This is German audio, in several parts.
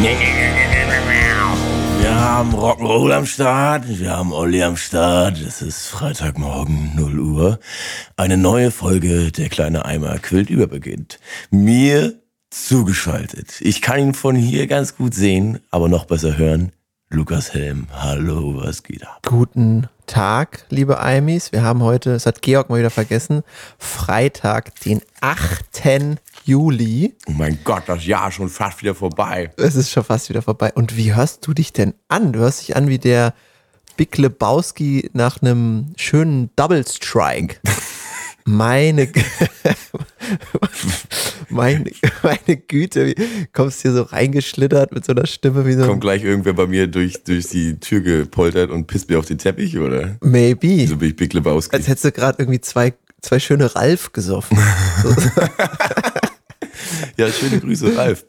Wir haben Rock'n'Roll am Start, wir haben Olli am Start. Es ist Freitagmorgen, 0 Uhr. Eine neue Folge Der kleine Eimer quillt über beginnt. Mir zugeschaltet. Ich kann ihn von hier ganz gut sehen, aber noch besser hören. Lukas Helm, hallo, was geht ab? Guten Tag, liebe Eimis. Wir haben heute, das hat Georg mal wieder vergessen, Freitag, den 8. Juli. Oh mein Gott, das Jahr ist schon fast wieder vorbei. Es ist schon fast wieder vorbei. Und wie hörst du dich denn an? Du hörst dich an wie der Big Lebowski nach einem schönen Double Strike. Meine, meine, meine Güte, wie kommst hier so reingeschlittert mit so einer Stimme wie so. Kommt gleich irgendwer bei mir durch, durch die Tür gepoltert und pisst mir auf den Teppich, oder? Maybe. So bin ich Big Lebowski. Als hättest du gerade irgendwie zwei, zwei schöne Ralf gesoffen. Ja, schöne Grüße, Ralf.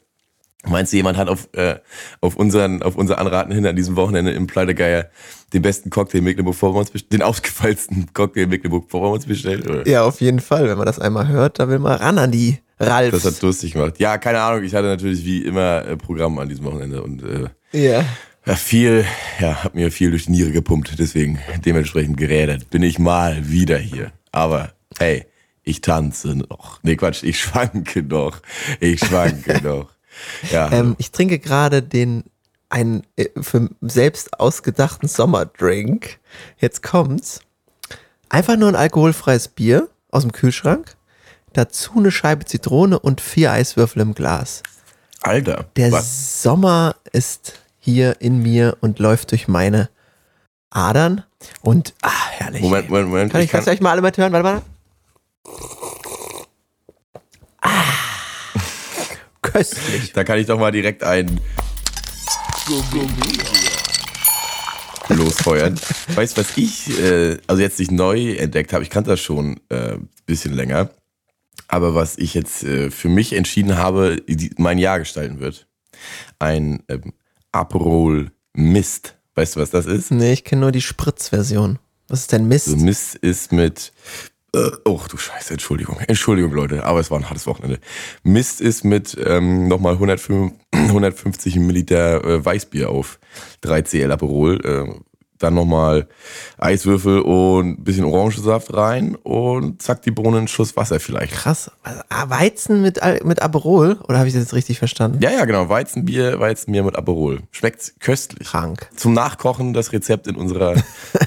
Meinst du, jemand hat auf, äh, auf, unseren, auf unser Anraten hin an diesem Wochenende im Pleidegeier den besten Cocktail Mecklenburg-Vorpommerns bestellt, den ausgefallsten Cocktail Mecklenburg-Vorpommerns bestellt? Oder? ja, auf jeden Fall. Wenn man das einmal hört, da will man ran an die Ralfs. Das hat durstig gemacht. Ja, keine Ahnung, ich hatte natürlich wie immer äh, Programm an diesem Wochenende und äh, ja. ja, viel, ja, hab mir viel durch die Niere gepumpt, deswegen dementsprechend gerädert. Bin ich mal wieder hier. Aber hey, ich tanze noch. Nee, Quatsch, ich schwanke noch. Ich schwanke noch. Ja. Ähm, ich trinke gerade den einen äh, für selbst ausgedachten Sommerdrink. Jetzt kommt's. Einfach nur ein alkoholfreies Bier aus dem Kühlschrank. Dazu eine Scheibe Zitrone und vier Eiswürfel im Glas. Alter. Der was? Sommer ist hier in mir und läuft durch meine Adern. Und, ah, herrlich. Moment, Moment, Moment. Kann ich, kannst du euch mal alle mal hören? Warte mal. Ah, köstlich. Da kann ich doch mal direkt ein losfeuern. Weißt du, was ich, äh, also jetzt nicht neu entdeckt habe, ich kannte das schon äh, bisschen länger, aber was ich jetzt äh, für mich entschieden habe, die, mein Jahr gestalten wird. Ein ähm, Aperol Mist. Weißt du, was das ist? Nee, ich kenne nur die Spritzversion. Was ist denn Mist? Also Mist ist mit. Äh, oh du Scheiße, Entschuldigung. Entschuldigung, Leute, aber es war ein hartes Wochenende. Mist ist mit ähm, nochmal 150 Milliliter äh, Weißbier auf 3 CL Aperol. Äh, dann nochmal Eiswürfel und ein bisschen Orangensaft rein und zack, die Bohnen, Schuss Wasser vielleicht. Krass. Also, ah, Weizen mit, mit Aperol? Oder habe ich das jetzt richtig verstanden? Ja, ja, genau. Weizenbier, Weizenbier mit Aperol. Schmeckt köstlich. Krank. Zum Nachkochen das Rezept in unserer,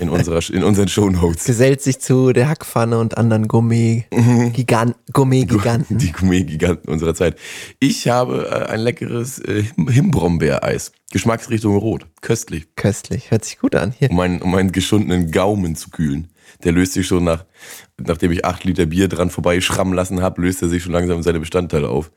in unserer, in unseren Shownotes. Gesellt sich zu der Hackpfanne und anderen Gourmet-Giganten. Gourmet-Giganten. Die Gourmet-Giganten unserer Zeit. Ich habe äh, ein leckeres äh, Him- Himbrombeereis. Geschmacksrichtung rot. Köstlich. Köstlich. Hört sich gut an. Hier. Um meinen, um meinen geschundenen Gaumen zu kühlen. Der löst sich schon nach, nachdem ich acht Liter Bier dran vorbei schrammen lassen habe, löst er sich schon langsam in seine Bestandteile auf.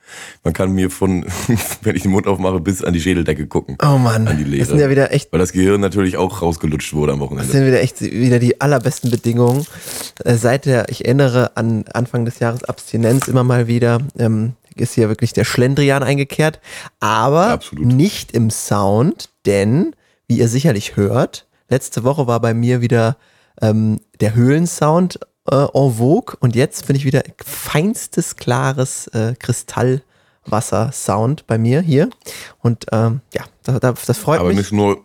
Man kann mir von, wenn ich den Mund aufmache, bis an die Schädeldecke gucken. Oh Mann. An die Leere. Das sind ja wieder echt Weil das Gehirn natürlich auch rausgelutscht wurde am Das Wochenende. sind wieder echt wieder die allerbesten Bedingungen. Äh, seit der, ich erinnere an Anfang des Jahres Abstinenz immer mal wieder, ähm, ist hier wirklich der Schlendrian eingekehrt, aber Absolut. nicht im Sound, denn, wie ihr sicherlich hört, letzte Woche war bei mir wieder ähm, der Höhlensound äh, en vogue und jetzt bin ich wieder feinstes, klares äh, Kristallwasser-Sound bei mir hier und ähm, ja, das, das freut Aber mich. nicht nur,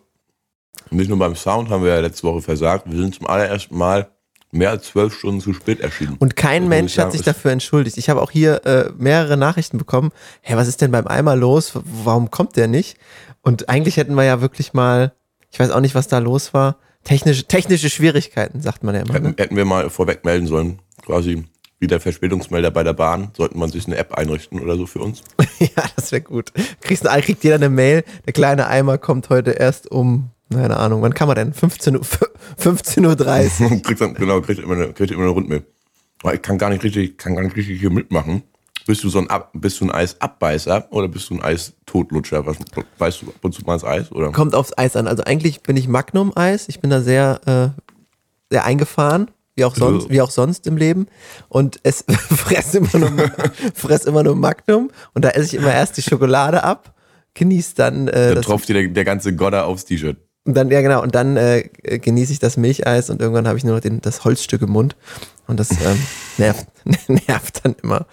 nicht nur beim Sound haben wir ja letzte Woche versagt. Wir sind zum allerersten Mal mehr als zwölf Stunden zu spät erschienen. Und kein muss Mensch ich hat sagen, sich dafür entschuldigt. Ich habe auch hier äh, mehrere Nachrichten bekommen. Hey, was ist denn beim Eimer los? Warum kommt der nicht? Und eigentlich hätten wir ja wirklich mal, ich weiß auch nicht, was da los war. Technische, technische Schwierigkeiten, sagt man ja immer. Ne? Hätten, hätten wir mal vorweg melden sollen, quasi wie der Verspätungsmelder bei der Bahn, sollten man sich eine App einrichten oder so für uns. ja, das wäre gut. Kriegst, kriegt jeder eine Mail. Der kleine Eimer kommt heute erst um, keine Ahnung, wann kann man denn? 15 Uhr, 15.30 Uhr. kriegt dann, genau, kriegt immer eine, kriegt immer eine Rundmail. Ich kann gar nicht richtig, kann gar nicht richtig hier mitmachen. Bist du so ein, Ab, bist du ein Eisabbeißer oder bist du ein Eistotlutscher? Weißt du ab und zu mal ins Eis? Oder? Kommt aufs Eis an. Also eigentlich bin ich Magnum-Eis. Ich bin da sehr, äh, sehr eingefahren. Wie auch, sonst, Ja. wie auch sonst im Leben. Und es fress immer, nur, fress immer nur Magnum. Und da esse ich immer erst die Schokolade ab, genieße dann, äh, Dann das, tropft dir der, der ganze Godder aufs T-Shirt. Und dann, ja genau, und dann äh, genieße ich das Milcheis und irgendwann habe ich nur noch den, das Holzstück im Mund. Und das ähm, nervt, nervt dann immer.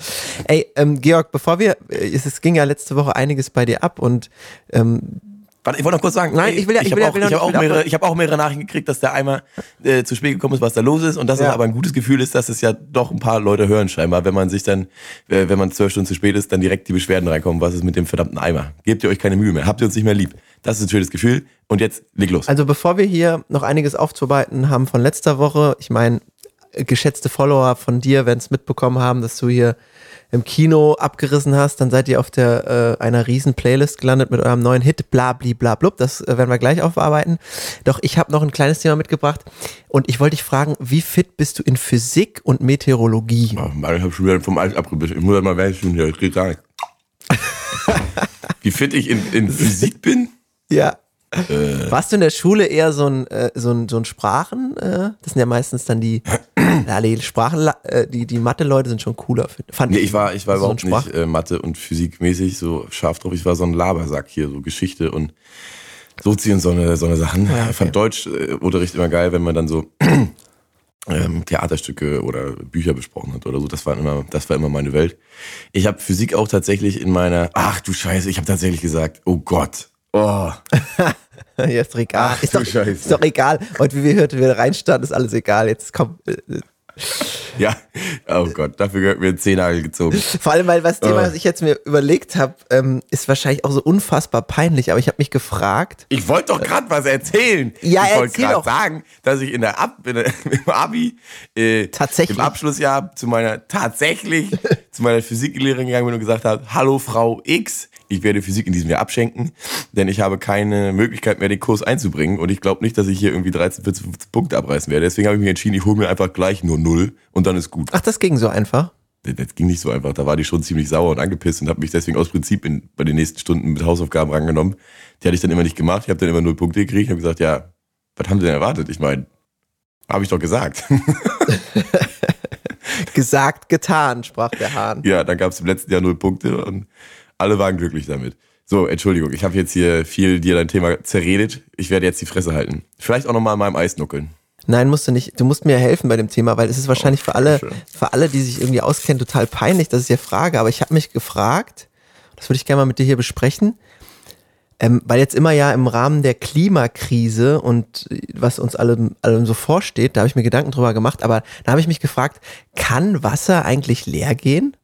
Ey, ähm, Georg, bevor wir, äh, es, es ging ja letzte Woche einiges bei dir ab und ähm, Warte, ich wollte noch kurz sagen, Nein, ich will ja- ich ich will ja- habe auch, will ja- ich hab ich auch, mehrere, ich hab auch mehrere Nachrichten gekriegt, dass der Eimer äh, zu spät gekommen ist, was da los ist und dass Ja. es aber ein gutes Gefühl ist, dass es ja doch ein paar Leute hören scheinbar, wenn man sich dann, äh, wenn man zwölf Stunden zu spät ist, dann direkt die Beschwerden reinkommen, was ist mit dem verdammten Eimer? Gebt ihr euch keine Mühe mehr, habt ihr uns nicht mehr lieb. Das ist ein schönes Gefühl und jetzt leg los. Also bevor wir hier noch einiges aufzuarbeiten haben von letzter Woche, ich meine, geschätzte Follower von dir werden es mitbekommen haben, dass du hier im Kino abgerissen hast, dann seid ihr auf der äh, einer riesen Playlist gelandet mit eurem neuen Hit blabli bla blub, das äh, werden wir gleich aufarbeiten. Doch ich habe noch ein kleines Thema mitgebracht und ich wollte dich fragen, wie fit bist du in Physik und Meteorologie? Mann, ich habe schon wieder vom Eis abgebissen. Ich muss halt mal welchen hier, das geht gar nicht. Wie fit ich in, in Physik bin? Ja. Äh. Warst du in der Schule eher so ein, äh, so ein, so ein Sprachen? Äh, das sind ja meistens dann die, ja, die Sprachen, äh, die, die Mathe-Leute sind schon cooler. Fand Nee, ich war, ich war So überhaupt nicht äh, Mathe- und Physikmäßig so scharf drauf. Ich war so ein Labersack hier, so Geschichte und Sozi und so eine, so eine Sachen. Ja, okay. Ich fand Deutschunterricht immer geil, wenn man dann so ähm, Theaterstücke oder Bücher besprochen hat oder so. Das war immer, das war immer meine Welt. Ich habe Physik auch tatsächlich in meiner, ach du Scheiße, ich habe tatsächlich gesagt, oh Gott, oh, Ja, ist doch egal. Ach, ist, doch, ist doch egal. Und wie wir hörten, wir reinstarten, ist alles egal. Jetzt komm. ja, oh Gott, dafür gehört mir ein Zehnagel gezogen. Vor allem, weil das Thema, Äh. was ich jetzt mir überlegt habe, ähm, ist wahrscheinlich auch so unfassbar peinlich. Aber ich habe mich gefragt, Ich wollte doch gerade was erzählen. Ja, ich wollte gerade sagen, dass ich in der Ab in der, im Abi äh, Tatsächlich. im Abschlussjahr zu meiner tatsächlich zu meiner Physiklehrerin gegangen bin und gesagt habe: Hallo Frau X, ich werde Physik in diesem Jahr abschenken, denn ich habe keine Möglichkeit mehr, den Kurs einzubringen und ich glaube nicht, dass ich hier irgendwie 13, 14, 15 Punkte abreißen werde. Deswegen habe ich mich entschieden, ich hole mir einfach gleich nur null und dann ist gut. ach, das ging so einfach. Das ging nicht so einfach. Da war die schon ziemlich sauer und angepisst und habe mich deswegen aus Prinzip in, bei den nächsten Stunden mit Hausaufgaben rangenommen. Die hatte ich dann immer nicht gemacht. Ich habe dann immer null Punkte gekriegt. Ich habe gesagt, ja, was haben Sie denn erwartet? Ich meine, habe ich doch gesagt. Gesagt, getan, sprach der Hahn. ja, dann gab es im letzten Jahr null Punkte und alle waren glücklich damit. So, Entschuldigung, ich habe jetzt hier viel dir dein Thema zerredet. Ich werde jetzt die Fresse halten. Vielleicht auch nochmal an meinem Eis nuckeln. Nein, musst du nicht. Du musst mir helfen bei dem Thema, weil es ist wahrscheinlich für alle, für alle, die sich irgendwie auskennen, total peinlich, dass ich dir frage. Aber ich habe mich gefragt, das würde ich gerne mal mit dir hier besprechen, ähm, weil jetzt immer ja im Rahmen der Klimakrise und äh, was uns allem, allem so vorsteht, da habe ich mir Gedanken drüber gemacht. Aber da habe ich mich gefragt, kann Wasser eigentlich leer gehen?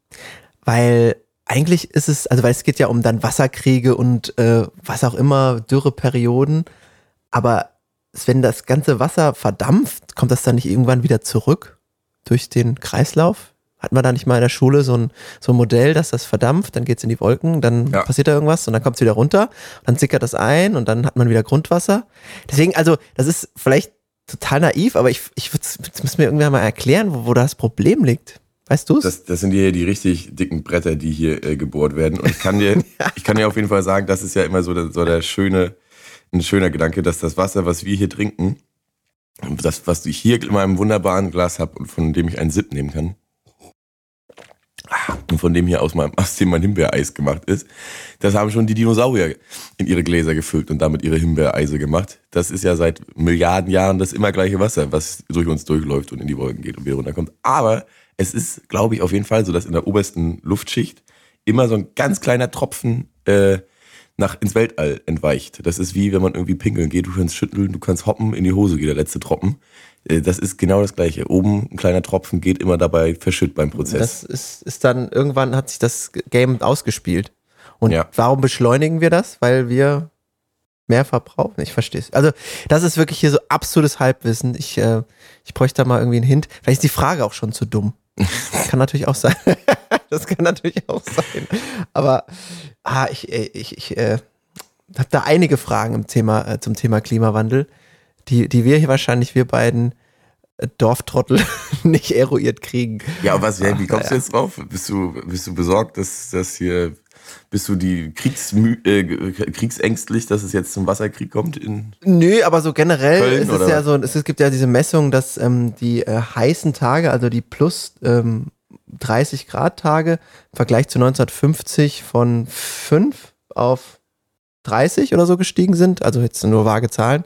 Weil eigentlich ist es, also weil es geht ja um dann Wasserkriege und äh, was auch immer, Dürreperioden. Aber wenn das ganze Wasser verdampft, kommt das dann nicht irgendwann wieder zurück durch den Kreislauf? Hatten wir da nicht mal in der Schule so ein, so ein Modell, dass das verdampft, dann geht's in die Wolken, dann Ja. passiert da irgendwas und dann kommt's wieder runter, dann sickert das ein und dann hat man wieder Grundwasser. Deswegen, also, das ist vielleicht total naiv, aber ich, ich würde es mir irgendwann mal erklären, wo, wo das Problem liegt. Weißt du's? Das, das sind hier die richtig dicken Bretter, die hier äh, gebohrt werden. Und ich kann dir, ich kann dir auf jeden Fall sagen, das ist ja immer so der, so der schöne, ein schöner Gedanke, dass das Wasser, was wir hier trinken, das, was ich hier in meinem wunderbaren Glas habe und von dem ich einen Sip nehmen kann, und von dem hier aus, meinem, aus dem mein Himbeereis gemacht ist, das haben schon die Dinosaurier in ihre Gläser gefüllt und damit ihre Himbeereise gemacht. Das ist ja seit Milliarden Jahren das immer gleiche Wasser, was durch uns durchläuft und in die Wolken geht und wieder runterkommt. Aber es ist, glaube ich, auf jeden Fall so, dass in der obersten Luftschicht immer so ein ganz kleiner Tropfen äh, nach ins Weltall entweicht. Das ist wie wenn man irgendwie pinkeln geht, du kannst schütteln, du kannst hoppen, in die Hose geht der letzte Tropfen. Äh, Das ist genau das gleiche. Oben ein kleiner Tropfen geht immer dabei verschütt beim Prozess. Das ist, ist dann, irgendwann hat sich das Game ausgespielt. Und Ja. warum beschleunigen wir das? Weil wir mehr verbrauchen. Ich verstehe es. Also, das ist wirklich hier so absolutes Halbwissen. Ich, äh, ich bräuchte da mal irgendwie einen Hint. Vielleicht ist die Frage auch schon zu dumm. kann natürlich auch sein. das kann natürlich auch sein. Aber ah, ich, äh, ich, ich äh, habe da einige Fragen im Thema, äh, zum Thema Klimawandel, die, die wir hier wahrscheinlich, wir beiden äh, Dorftrottel, nicht eruiert kriegen. Ja, aber was, ja, wie Ach, kommst du naja. jetzt drauf? Bist du, bist du besorgt, dass das hier, bist du die Kriegsmü äh, kriegsängstlich, dass es jetzt zum Wasserkrieg kommt? In, Nö, aber so generell Köln, ist es oder ja so, es, es gibt ja diese Messung, dass ähm, die äh, heißen Tage, also die plus ähm, 30 Grad Tage im Vergleich zu 1950 von 5 auf 30 oder so gestiegen sind, also jetzt nur vage Zahlen.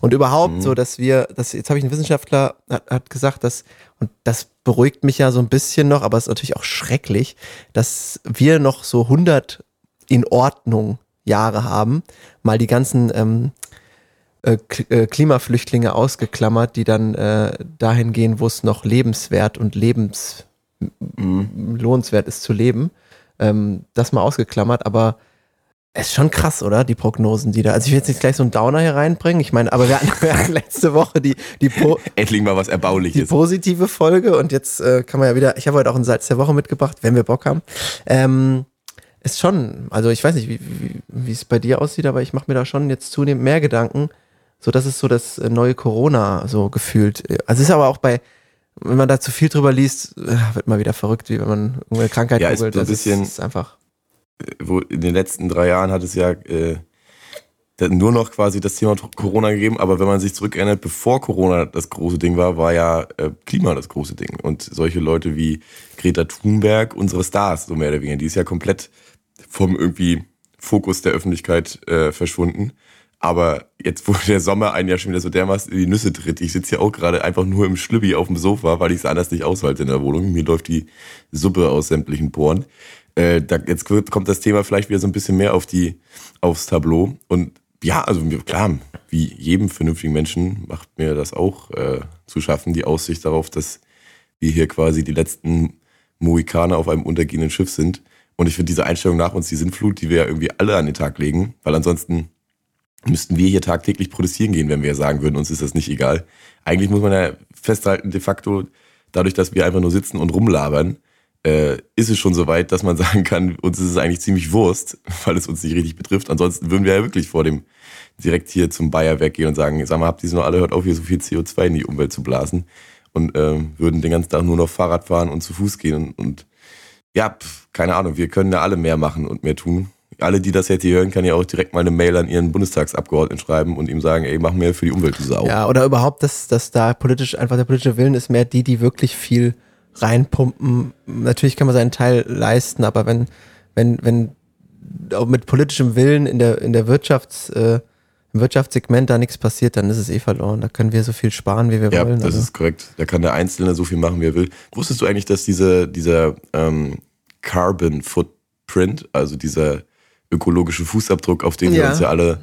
Und überhaupt Mhm. so, dass wir, das, jetzt habe ich einen Wissenschaftler, hat, hat gesagt, dass, und das beruhigt mich ja so ein bisschen noch, aber es ist natürlich auch schrecklich, dass wir noch so 100 in Ordnung Jahre haben, mal die ganzen ähm, äh, äh, Klimaflüchtlinge ausgeklammert, die dann äh, dahin gehen, wo es noch lebenswert und lebens Mhm. lohnenswert ist zu leben. Ähm, das mal ausgeklammert, aber ist schon krass, oder? Die Prognosen, die da. Also ich will jetzt nicht gleich so einen Downer hier reinbringen. Ich meine, aber wir hatten, wir hatten letzte Woche die, die, po, Endlich mal was die Erbauliches. positive Folge und jetzt äh, kann man ja wieder. Ich habe heute auch einen Salz der Woche mitgebracht, wenn wir Bock haben. Ähm, ist schon, also ich weiß nicht, wie, wie, wie es bei dir aussieht, aber ich mache mir da schon jetzt zunehmend mehr Gedanken. So, das ist so das äh, neue Corona so gefühlt. Also es ist aber auch bei, wenn man da zu viel drüber liest, äh, wird man wieder verrückt, wie wenn man irgendeine Krankheit Ja, ist googelt. so ein Das ist, bisschen- ist einfach. Wo in den letzten drei Jahren hat es ja äh, nur noch quasi das Thema Corona gegeben, aber wenn man sich zurückerinnert, bevor Corona das große Ding war, war ja äh, Klima das große Ding. Und solche Leute wie Greta Thunberg, unsere Stars, so mehr oder weniger, die ist ja komplett vom irgendwie Fokus der Öffentlichkeit äh, verschwunden. Aber jetzt, wo der Sommer einen ja schon wieder so dermaßen in die Nüsse tritt, ich sitze ja auch gerade einfach nur im Schlübbi auf dem Sofa, weil ich es anders nicht aushalte in der Wohnung. Mir läuft die Suppe aus sämtlichen Poren. Äh, da, jetzt kommt das Thema vielleicht wieder so ein bisschen mehr auf die, aufs Tableau. Und ja, also klar, wie jedem vernünftigen Menschen macht mir das auch äh, zu schaffen, die Aussicht darauf, dass wir hier quasi die letzten Mohikaner auf einem untergehenden Schiff sind. Und ich finde diese Einstellung nach uns, die Sintflut, die wir ja irgendwie alle an den Tag legen, weil ansonsten müssten wir hier tagtäglich protestieren gehen, wenn wir sagen würden, uns ist das nicht egal. Eigentlich muss man ja festhalten, de facto, dadurch, dass wir einfach nur sitzen und rumlabern, äh, ist es schon so weit, dass man sagen kann, uns ist es eigentlich ziemlich Wurst, weil es uns nicht richtig betrifft. Ansonsten würden wir ja wirklich vor dem direkt hier zum Bayer weggehen und sagen, sag mal, habt ihr es noch alle hört auf, hier so viel CO2 in die Umwelt zu blasen und ähm, würden den ganzen Tag nur noch Fahrrad fahren und zu Fuß gehen und, und ja, pf, keine Ahnung, wir können da alle mehr machen und mehr tun. Alle, die das jetzt hier hören, kann ja auch direkt mal eine Mail an ihren Bundestagsabgeordneten schreiben und ihm sagen, ey, mach mehr für die Umwelt, du Sau. Ja, oder überhaupt, dass, dass da politisch einfach der politische Willen ist mehr die, die wirklich viel reinpumpen. Natürlich kann man seinen Teil leisten, aber wenn, wenn, wenn auch mit politischem Willen in der, in der Wirtschafts, äh, im Wirtschaftssegment da nichts passiert, dann ist es eh verloren. Da können wir so viel sparen, wie wir Ja, wollen. das also. ist korrekt. Da kann der Einzelne so viel machen, wie er will. Wusstest du eigentlich, dass diese, dieser ähm, Carbon Footprint, also dieser ökologische Fußabdruck, auf den wir Ja. uns ja alle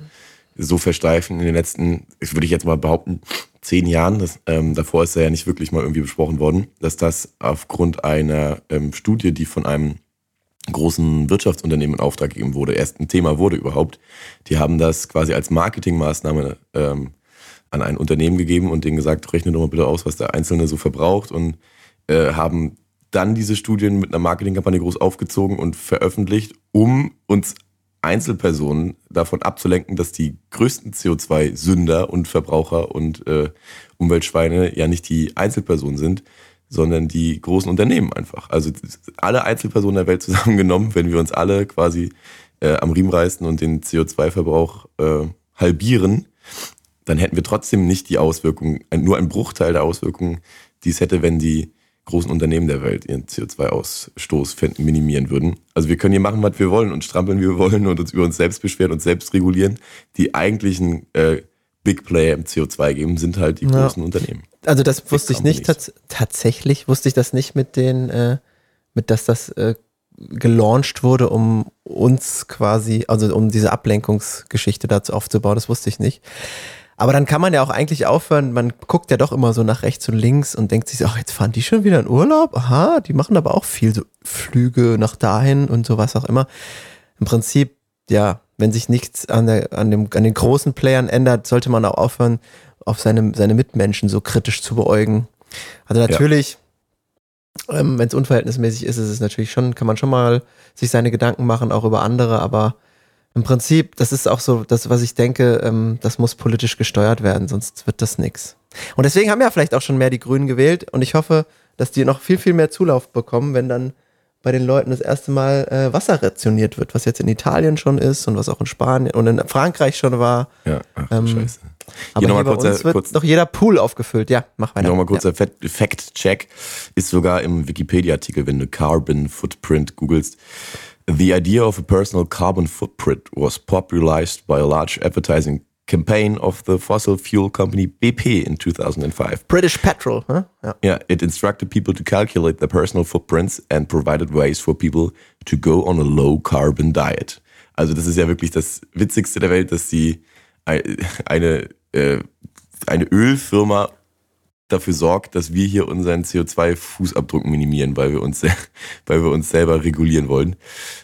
so versteifen in den letzten, würde ich jetzt mal behaupten, zehn Jahren, das, ähm, davor ist er ja nicht wirklich mal irgendwie besprochen worden, dass das aufgrund einer ähm, Studie, die von einem großen Wirtschaftsunternehmen in Auftrag gegeben wurde, erst ein Thema wurde überhaupt. Die haben das quasi als Marketingmaßnahme ähm, an ein Unternehmen gegeben und denen gesagt, rechne doch mal bitte aus, was der Einzelne so verbraucht und äh, haben dann diese Studien mit einer Marketingkampagne groß aufgezogen und veröffentlicht, um uns Einzelpersonen davon abzulenken, dass die größten CO2-Sünder und Verbraucher und äh, Umweltschweine ja nicht die Einzelpersonen sind, sondern die großen Unternehmen einfach. Also alle Einzelpersonen der Welt zusammengenommen, wenn wir uns alle quasi äh, am Riemen reißen und den CO2-Verbrauch äh, halbieren, dann hätten wir trotzdem nicht die Auswirkungen, nur ein Bruchteil der Auswirkungen, die es hätte, wenn die großen Unternehmen der Welt ihren CO2-Ausstoß fin- minimieren würden. Also wir können hier machen, was wir wollen und strampeln, wie wir wollen und uns über uns selbst beschweren und selbst regulieren. Die eigentlichen äh, Big Player im CO2 geben, sind halt die Ja. großen Unternehmen. Also das wusste ich nicht. Tats tatsächlich wusste ich das nicht mit den, äh, mit dass das äh, gelauncht wurde, um uns quasi, also um diese Ablenkungsgeschichte dazu aufzubauen. Das wusste ich nicht. Aber dann kann man ja auch eigentlich aufhören, man guckt ja doch immer so nach rechts und links und denkt sich, so, ach, jetzt fahren die schon wieder in Urlaub? Aha, die machen aber auch viel so Flüge nach dahin und sowas auch immer. Im Prinzip, ja, wenn sich nichts an, der, an, dem, an den großen Playern ändert, sollte man auch aufhören, auf seine, seine Mitmenschen so kritisch zu beäugen. Also natürlich, ähm, wenn es unverhältnismäßig ist, ist es natürlich schon, kann man schon mal sich seine Gedanken machen, auch über andere, aber im Prinzip, das ist auch so das, was ich denke, ähm, das muss politisch gesteuert werden, sonst wird das nix. Und deswegen haben ja vielleicht auch schon mehr die Grünen gewählt und ich hoffe, dass die noch viel, viel mehr Zulauf bekommen, wenn dann bei den Leuten das erste Mal äh, Wasser rationiert wird, was jetzt in Italien schon ist und was auch in Spanien und in Frankreich schon war. Ja, ach Ähm, Scheiße. Aber Hier nochmal kurzer, uns wird kurz, doch jeder Pool aufgefüllt. Ja, mach weiter. Nochmal kurzer Fact- Fact-Check. Ist sogar im Wikipedia-Artikel, wenn du Carbon Footprint googelst, The idea of a personal carbon footprint was popularized by a large advertising campaign of the fossil fuel company BP in 2005. British Petrol, huh? Ja. Yeah, it instructed people to calculate their personal footprints and provided ways for people to go on a low carbon diet. Also das ist ja wirklich das Witzigste der Welt, dass die eine, äh, eine Ölfirma dafür sorgt, dass wir hier unseren CO2-Fußabdruck minimieren, weil wir uns, weil wir uns selber regulieren wollen.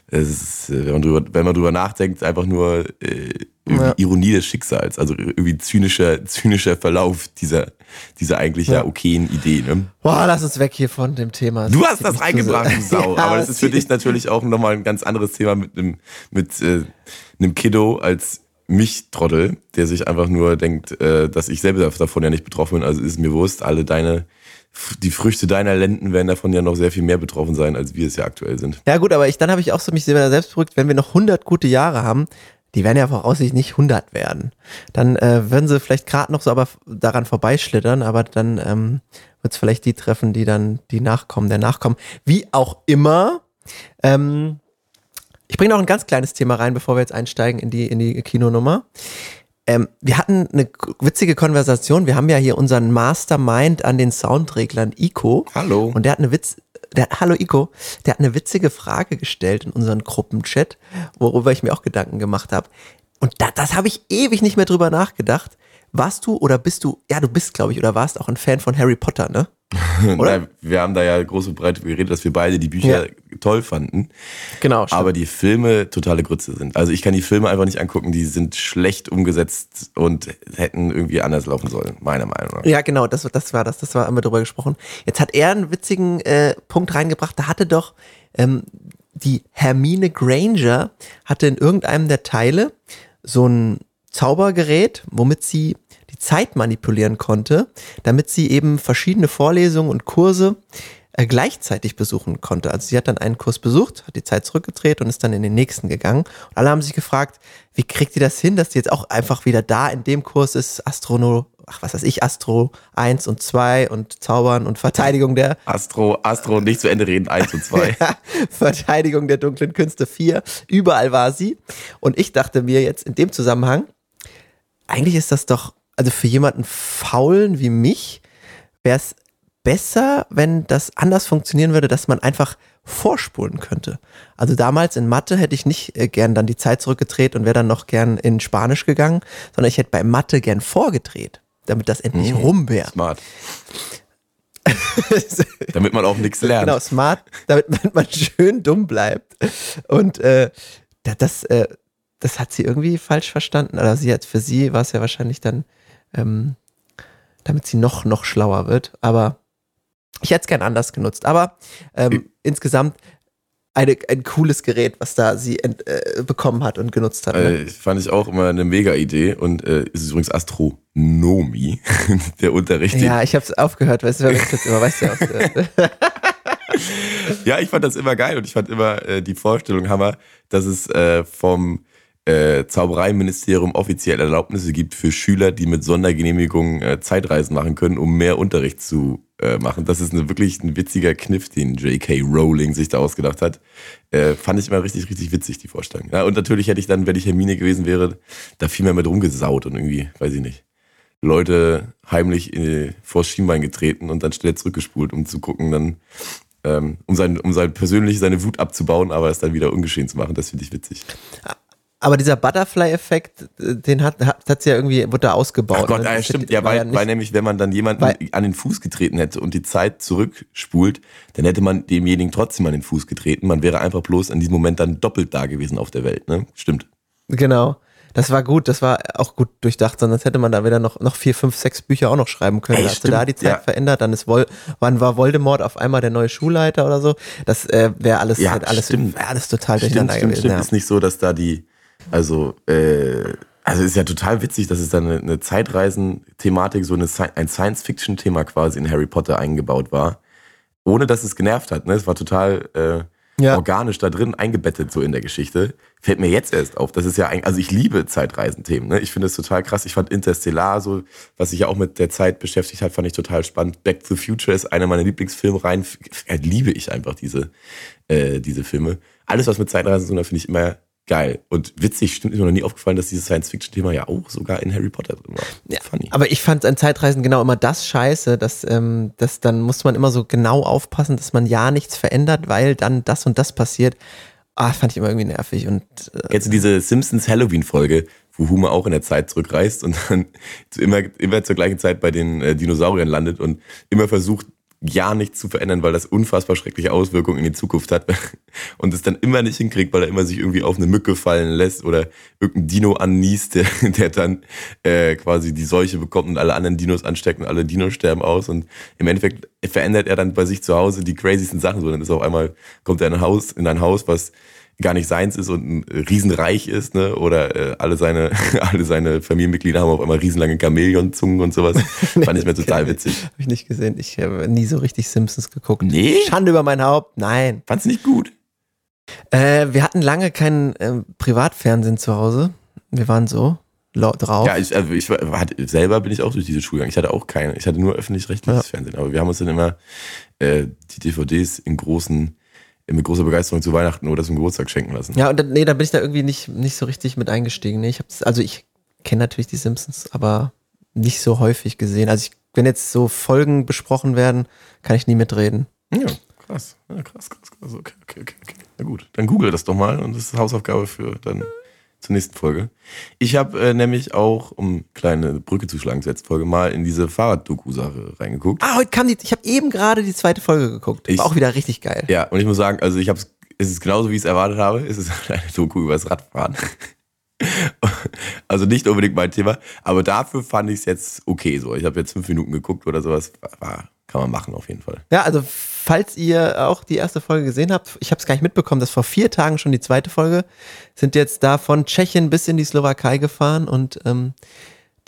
Ist, äh, wenn man drüber, wenn man drüber nachdenkt, einfach nur äh, ja. Ironie des Schicksals, also irgendwie zynischer, zynischer Verlauf dieser, dieser eigentlich ja, ja okayen Idee. Ne? Boah, lass uns weg hier von dem Thema. Du hast das reingebracht, du Sau. ja, Aber das ist für dich natürlich auch nochmal ein ganz anderes Thema mit einem, mit äh, einem Kiddo als mich Trottel, der sich einfach nur denkt, äh, dass ich selber davon ja nicht betroffen bin. Also ist mir bewusst, alle deine die Früchte deiner Lenden werden davon ja noch sehr viel mehr betroffen sein, als wir es ja aktuell sind. Ja gut, aber ich, dann habe ich auch so mich selbst beruhigt, wenn wir noch 100 gute Jahre haben, die werden ja voraussichtlich nicht 100 werden. Dann äh, würden sie vielleicht gerade noch so aber daran vorbeischlittern, aber dann ähm, wird es vielleicht die treffen, die dann die Nachkommen der Nachkommen. Wie auch immer. Ähm, ich bringe noch ein ganz kleines Thema rein, bevor wir jetzt einsteigen in die, in die Kinonummer. Ähm, wir hatten eine witzige Konversation. Wir haben ja hier unseren Mastermind an den Soundreglern Ico. Hallo. Und der hat eine Witz, der, hallo Ico, der hat eine witzige Frage gestellt in unseren Gruppenchat, worüber ich mir auch Gedanken gemacht habe. Und da, das habe ich ewig nicht mehr drüber nachgedacht. Warst du oder bist du, ja, du bist, glaube ich, oder warst auch ein Fan von Harry Potter, ne? Oder? wir haben da ja groß und breit geredet, dass wir beide die Bücher ja. toll fanden. Genau. Stimmt. Aber die Filme totale Grütze sind. Also ich kann die Filme einfach nicht angucken, die sind schlecht umgesetzt und hätten irgendwie anders laufen sollen, meiner Meinung nach. Ja, genau, das, das war das, das war immer drüber gesprochen. Jetzt hat er einen witzigen äh, Punkt reingebracht, da hatte doch ähm, die Hermine Granger hatte in irgendeinem der Teile so ein Zaubergerät, womit sie die Zeit manipulieren konnte, damit sie eben verschiedene Vorlesungen und Kurse äh, gleichzeitig besuchen konnte. Also sie hat dann einen Kurs besucht, hat die Zeit zurückgedreht und ist dann in den nächsten gegangen. Und alle haben sich gefragt, wie kriegt die das hin, dass die jetzt auch einfach wieder da in dem Kurs ist, Astrono, ach was weiß ich, Astro 1 und 2 und Zaubern und Verteidigung der Astro, Astro, nicht zu Ende reden, 1 und 2. Verteidigung der dunklen Künste 4. Überall war sie. Und ich dachte mir jetzt in dem Zusammenhang, eigentlich ist das doch also für jemanden faulen wie mich wäre es besser, wenn das anders funktionieren würde, dass man einfach vorspulen könnte. Also damals in Mathe hätte ich nicht äh, gern dann die Zeit zurückgedreht und wäre dann noch gern in Spanisch gegangen, sondern ich hätte bei Mathe gern vorgedreht, damit das endlich mmh, rum wäre. Smart. damit man auch nichts lernt. Genau, smart, damit man schön dumm bleibt. Und äh, das, äh, das hat sie irgendwie falsch verstanden. Oder sie hat für sie war es ja wahrscheinlich dann ähm, damit sie noch, noch schlauer wird. Aber ich hätte es gern anders genutzt. Aber ähm, insgesamt eine, ein cooles Gerät, was da sie ent, äh, bekommen hat und genutzt hat. Ne? Äh, fand ich auch immer eine mega Idee und äh, es ist übrigens Astronomie, der Unterricht. Ja, ich habe es aufgehört, weißt du, wenn ich das immer weißt du, Ja, ich fand das immer geil und ich fand immer äh, die Vorstellung Hammer, dass es äh, vom äh, Zaubereiministerium offiziell Erlaubnisse gibt für Schüler, die mit Sondergenehmigung äh, Zeitreisen machen können, um mehr Unterricht zu äh, machen. Das ist eine, wirklich ein witziger Kniff, den J.K. Rowling sich da ausgedacht hat. Äh, fand ich immer richtig, richtig witzig, die Vorstellung. Ja, und natürlich hätte ich dann, wenn ich Hermine gewesen wäre, da viel mehr mit rumgesaut und irgendwie, weiß ich nicht, Leute heimlich in, vor Schienbein getreten und dann schnell zurückgespult, um zu gucken, dann ähm, um sein, um sein persönlich seine Wut abzubauen, aber es dann wieder ungeschehen zu machen. Das finde ich witzig. Aber dieser Butterfly-Effekt, den hat, hat, hat ja irgendwie, wurde da ausgebaut. Ach Gott, ne? ja, stimmt. Ja, weil, ja weil nämlich, wenn man dann jemanden weil, an den Fuß getreten hätte und die Zeit zurückspult, dann hätte man demjenigen trotzdem an den Fuß getreten. Man wäre einfach bloß in diesem Moment dann doppelt da gewesen auf der Welt, ne? Stimmt. Genau. Das war gut, das war auch gut durchdacht, sonst hätte man da wieder noch, noch vier, fünf, sechs Bücher auch noch schreiben können. Ey, da hast du da die Zeit ja. verändert, dann ist Vol wann war Voldemort auf einmal der neue Schulleiter oder so. Das äh, wäre alles, ja, alles, wär alles total durcheinander stimmt, gewesen. Stimmt. Ja. Ist nicht so, dass da die also, äh, also ist ja total witzig, dass es da eine, eine Zeitreisen-Thematik, so eine, ein Science-Fiction-Thema quasi in Harry Potter eingebaut war, ohne dass es genervt hat. Ne? Es war total äh, ja. organisch da drin eingebettet so in der Geschichte. Fällt mir jetzt erst auf. Das ist ja ein, also ich liebe Zeitreisenthemen. Ne? Ich finde es total krass. Ich fand Interstellar so, was sich ja auch mit der Zeit beschäftigt hat, fand ich total spannend. Back to the Future ist einer meiner Lieblingsfilme rein. Liebe ich einfach diese äh, diese Filme. alles, was mit Zeitreisen zu tun hat, finde ich immer geil. Und witzig, stimmt mir noch nie aufgefallen, dass dieses Science-Fiction-Thema ja auch sogar in Harry Potter drin war. Ja, Funny. Aber ich fand an Zeitreisen genau immer das scheiße, dass, ähm, dass dann muss man immer so genau aufpassen, dass man ja nichts verändert, weil dann das und das passiert. Ah, fand ich immer irgendwie nervig. Und, äh, Kennst du diese Simpsons Halloween-Folge, wo Homer auch in der Zeit zurückreist und dann immer, immer zur gleichen Zeit bei den äh, Dinosauriern landet und immer versucht, ja nichts zu verändern, weil das unfassbar schreckliche Auswirkungen in die Zukunft hat und es dann immer nicht hinkriegt, weil er immer sich irgendwie auf eine Mücke fallen lässt oder irgendein Dino anniest, der, der dann äh, quasi die Seuche bekommt und alle anderen Dinos ansteckt und alle Dinos sterben aus und im Endeffekt verändert er dann bei sich zu Hause die crazysten Sachen so, dann ist auf einmal kommt er in ein Haus in ein Haus, was gar nicht seins ist und ein Riesenreich ist, ne? Oder äh, alle seine alle seine Familienmitglieder haben auf einmal riesenlange Chamäleonzungen und sowas. nee, Fand ich mir total witzig. Hab ich nicht gesehen. Ich habe nie so richtig Simpsons geguckt. Nee. Schande über mein Haupt. Nein. Fand's nicht gut. Äh, wir hatten lange kein äh, Privatfernsehen zu Hause. Wir waren so drauf. Ja, ich, also ich hatte, selber bin ich auch durch diese Schule gegangen. Ich hatte auch keine. Ich hatte nur öffentlich-rechtliches ja. Fernsehen. Aber wir haben uns dann immer äh, die DVDs in großen mit großer Begeisterung zu Weihnachten oder zum Geburtstag schenken lassen. Ja, und dann, nee, da bin ich da irgendwie nicht, nicht so richtig mit eingestiegen. Nee, ich hab's, also ich kenne natürlich die Simpsons, aber nicht so häufig gesehen. Also ich, wenn jetzt so Folgen besprochen werden, kann ich nie mitreden. Ja, krass. Ja, krass, krass, krass. Okay, okay, okay, okay. Na gut, dann google das doch mal und das ist Hausaufgabe für dann zur nächsten Folge. Ich habe äh, nämlich auch, um kleine Brücke zu schlagen zur letzten Folge, mal in diese Fahrrad-Doku-Sache reingeguckt. Ah, heute kam die, ich habe eben gerade die zweite Folge geguckt. Ich, War auch wieder richtig geil. Ja, und ich muss sagen, also ich habe es ist genauso, wie ich es erwartet habe. Es ist eine Doku über das Radfahren. Also nicht unbedingt mein Thema, aber dafür fand ich es jetzt okay so. Ich habe jetzt fünf Minuten geguckt oder sowas. War, kann man machen auf jeden Fall. Ja, also falls ihr auch die erste Folge gesehen habt, ich habe es gar nicht mitbekommen, dass vor vier Tagen schon die zweite Folge, sind jetzt da von Tschechien bis in die Slowakei gefahren und ähm,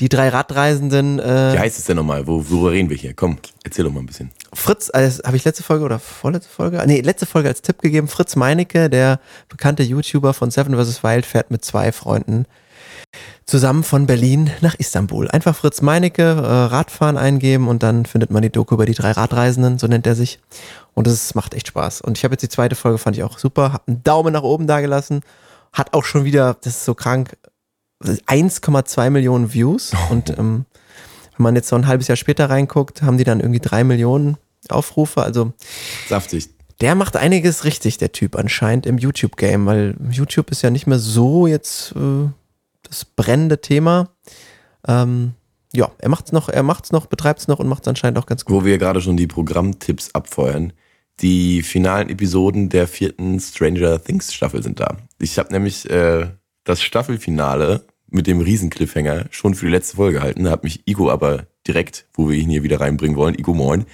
die drei Radreisenden. Äh, Wie heißt es denn nochmal? Wo, worüber reden wir hier? Komm, erzähl doch mal ein bisschen. Fritz, also, habe ich letzte Folge oder vorletzte Folge? Nee, letzte Folge als Tipp gegeben. Fritz Meinecke, der bekannte YouTuber von Seven vs. Wild, fährt mit zwei Freunden zusammen von Berlin nach Istanbul. Einfach Fritz Meinecke, äh, Radfahren eingeben und dann findet man die Doku über die drei Radreisenden, so nennt er sich. Und es macht echt Spaß. Und ich habe jetzt die zweite Folge, fand ich auch super, hab einen Daumen nach oben da gelassen, hat auch schon wieder, das ist so krank, 1,2 Millionen Views. Und ähm, wenn man jetzt so ein halbes Jahr später reinguckt, haben die dann irgendwie drei Millionen Aufrufe. Also saftig. Der macht einiges richtig, der Typ anscheinend im YouTube-Game, weil YouTube ist ja nicht mehr so jetzt äh, das brennende Thema. Ähm, ja, er macht's noch, er macht's noch, betreibt's noch und macht's anscheinend auch ganz gut. Wo wir gerade schon die Programmtipps abfeuern. Die finalen Episoden der vierten Stranger Things Staffel sind da. Ich habe nämlich äh, das Staffelfinale mit dem Riesen-Cliffhanger schon für die letzte Folge gehalten. Da hat mich Igo aber direkt, wo wir ihn hier wieder reinbringen wollen, Igo Moin,